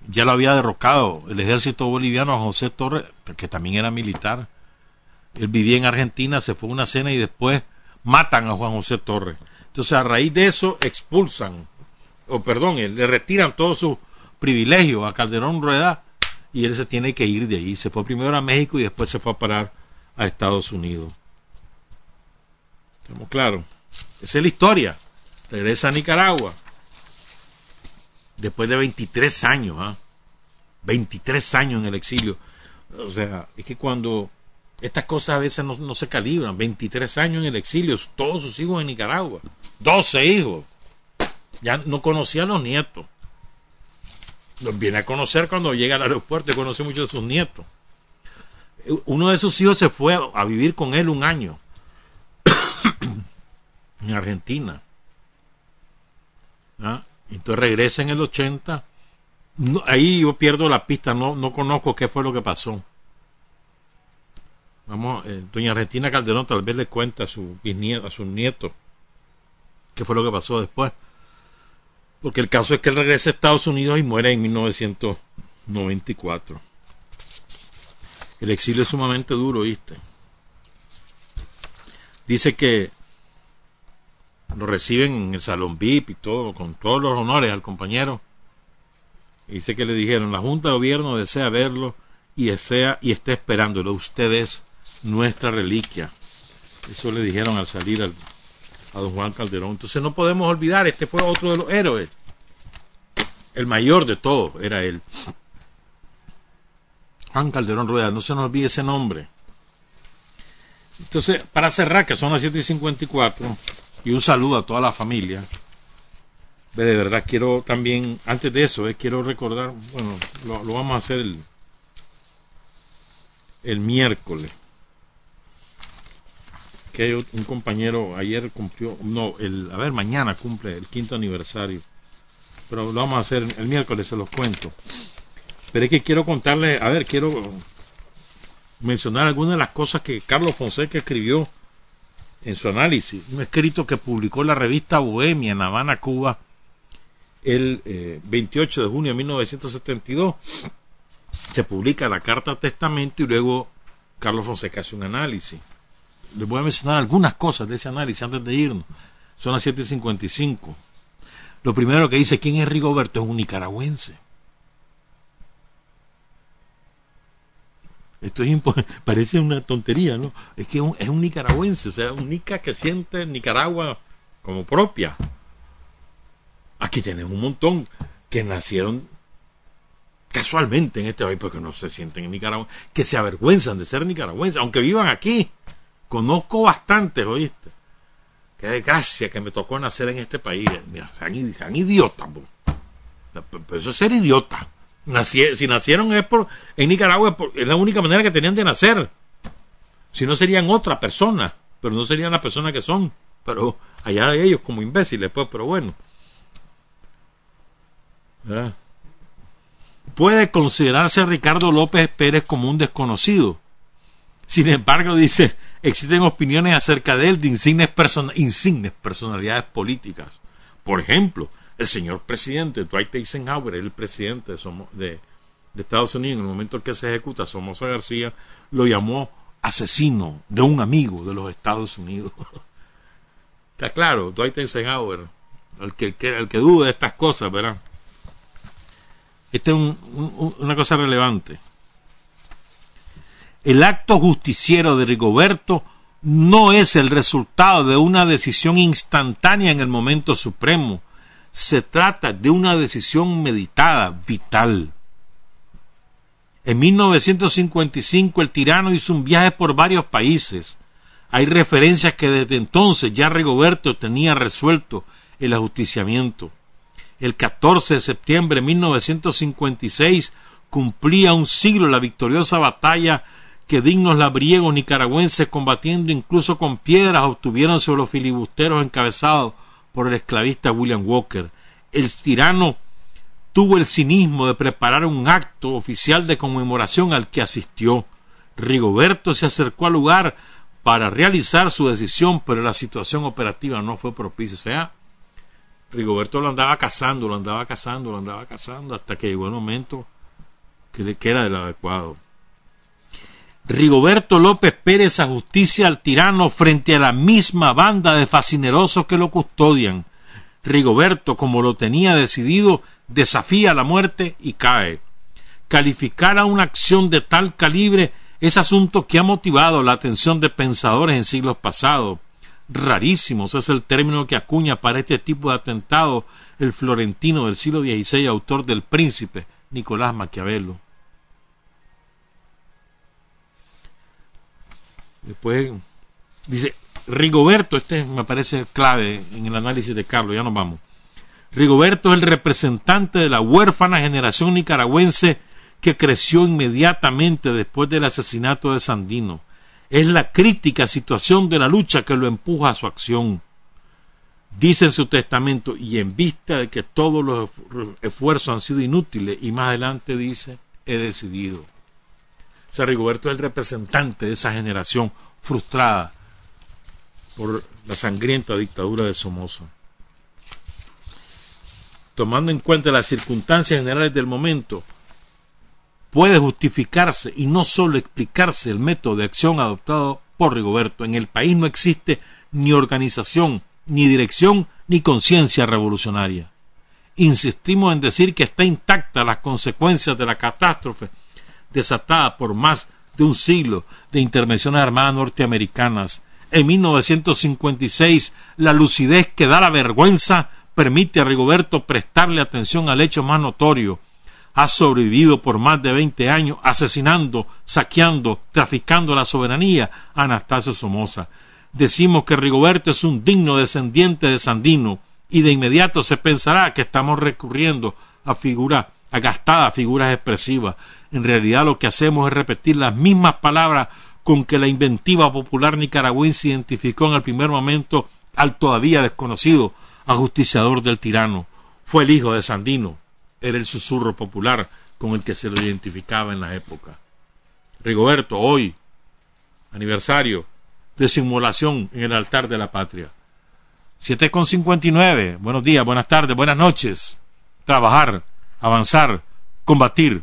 [SPEAKER 3] Ya lo había derrocado el ejército boliviano Juan José Torres, que también era militar. Él vivía en Argentina, se fue a una cena y después matan a Juan José Torres. Entonces, a raíz de eso, expulsan o perdón, le retiran todos sus privilegios a Calderón Rueda y él se tiene que ir de ahí. Se fue primero a México y después se fue a parar a Estados Unidos. ¿Estamos claros? Esa es la historia. Regresa a Nicaragua. Después de 23 años, ¿ah? 23 años en el exilio. O sea, es que cuando estas cosas a veces no, no se calibran. 23 años en el exilio, todos sus hijos en Nicaragua. 12 hijos. Ya no conocía a los nietos. Los viene a conocer cuando llega al aeropuerto y conoce muchos de sus nietos. Uno de sus hijos se fue a vivir con él un año en Argentina. ¿Ah? Entonces regresa en el 80. ahí yo pierdo la pista, no, no conozco qué fue lo que pasó. Vamos, eh, doña Argentina Calderón tal vez le cuenta a su a sus nietos qué fue lo que pasó después. Porque el caso es que él regresa a Estados Unidos y muere en 1994. El exilio es sumamente duro, ¿viste? Dice que lo reciben en el salón VIP y todo, con todos los honores al compañero. dice que le dijeron, la Junta de Gobierno desea verlo y desea y está esperándolo. Usted es nuestra reliquia. Eso le dijeron al salir al, a don Juan Calderón. Entonces no podemos olvidar, este fue otro de los héroes. El mayor de todos era él. Juan Calderón Rueda, no se nos olvide ese nombre. Entonces, para cerrar, que son las 7.54, y un saludo a toda la familia. De verdad, quiero también, antes de eso, eh, quiero recordar, bueno, lo, lo, vamos a hacer el, el miércoles que un compañero ayer cumplió, no, el, a ver, mañana cumple el quinto aniversario, pero lo vamos a hacer el miércoles, se los cuento. Pero es que quiero contarle, a ver, quiero mencionar algunas de las cosas que Carlos Fonseca escribió en su análisis, un escrito que publicó la revista Bohemia en Habana, Cuba, el 28 eh, de junio de 1972. Se publica la Carta Testamento y luego Carlos Fonseca hace un análisis les voy a mencionar algunas cosas de ese análisis antes de irnos. Son las 7.55. Lo primero que dice, ¿quién es Rigoberto? Es un nicaragüense. Esto es parece una tontería, ¿no? Es que es un nicaragüense, o sea, un nica que siente Nicaragua como propia. Aquí tenemos un montón que nacieron casualmente en este país porque no se sienten en Nicaragua, que se avergüenzan de ser nicaragüenses, aunque vivan aquí. Conozco bastantes, ¿oíste? Qué desgracia que me tocó nacer en este país. Mira, sean, idiotas. Pero eso es ser idiota. Si nacieron es por, en Nicaragua es, la única manera que tenían de nacer. Si no serían otra persona, pero no serían la persona que son. Pero allá ellos como imbéciles, pues, pero bueno. Puede considerarse a Ricardo López Pérez como un desconocido. Sin embargo, dice, existen opiniones acerca de él de insignes, insignes personalidades políticas. Por ejemplo, el señor presidente Dwight Eisenhower, el presidente de, Estados Unidos, en el momento en que se ejecuta Somoza García, lo llamó asesino de un amigo de los Estados Unidos. Está claro, Dwight Eisenhower, el que, el que duda de estas cosas, ¿verdad? Esta es una cosa relevante. El acto justiciero de Rigoberto no es el resultado de una decisión instantánea en el momento supremo. Se trata de una decisión meditada, vital. En 1955 el tirano hizo un viaje por varios países. Hay referencias que desde entonces ya Rigoberto tenía resuelto el ajusticiamiento el 14 de septiembre de 1956 cumplía un siglo la victoriosa batalla que dignos labriegos nicaragüenses combatiendo incluso con piedras obtuvieron sobre los filibusteros encabezados por el esclavista William Walker. El tirano tuvo el cinismo de preparar un acto oficial de conmemoración al que asistió. Rigoberto se acercó al lugar para realizar su decisión, pero la situación operativa no fue propicia. O sea, Rigoberto lo andaba cazando, lo andaba cazando, lo andaba cazando, hasta que llegó el momento que queda el adecuado. Rigoberto López Pérez a justicia al tirano frente a la misma banda de fascinerosos que lo custodian. Rigoberto, como lo tenía decidido, desafía la muerte y cae. Calificar a una acción de tal calibre es asunto que ha motivado la atención de pensadores en siglos pasados rarísimos, es el término que acuña para este tipo de atentado el florentino del siglo XVI, autor del Príncipe, Nicolás Maquiavelo. Después dice Rigoberto, este me parece clave en el análisis de Carlos, ya nos vamos. Rigoberto es el representante de la huérfana generación nicaragüense que creció inmediatamente después del asesinato de Sandino es la crítica situación de la lucha que lo empuja a su acción. Dice en su testamento, y en vista de que todos los esfuerzos han sido inútiles, y más adelante dice, he decidido. O Rigoberto es el representante de esa generación frustrada por la sangrienta dictadura de Somoza. Tomando en cuenta las circunstancias generales del momento, puede justificarse y no solo explicarse el método de acción adoptado por Rigoberto. En el país no existe ni organización, ni dirección, ni conciencia revolucionaria. Insistimos en decir que está intacta las consecuencias de la catástrofe desatada por más de un siglo de intervenciones armadas norteamericanas. En 1956, la lucidez que da la vergüenza permite a Rigoberto prestarle atención al hecho más notorio, ha sobrevivido por más de 20 años asesinando, saqueando, traficando la soberanía a Anastasio Somoza. Decimos que Rigoberto es un digno descendiente de Sandino y de inmediato se pensará que estamos recurriendo a figuras, a gastadas figuras expresivas. En realidad lo que hacemos es repetir las mismas palabras con que la inventiva popular nicaragüense identificó en el primer momento al todavía desconocido ajusticiador del tirano. Fue el hijo de Sandino, era el susurro popular con el que se lo identificaba en la época. Rigoberto, hoy, aniversario de simulación en el altar de la patria. 7.59, buenos días, buenas tardes, buenas noches. Trabajar, avanzar, combatir,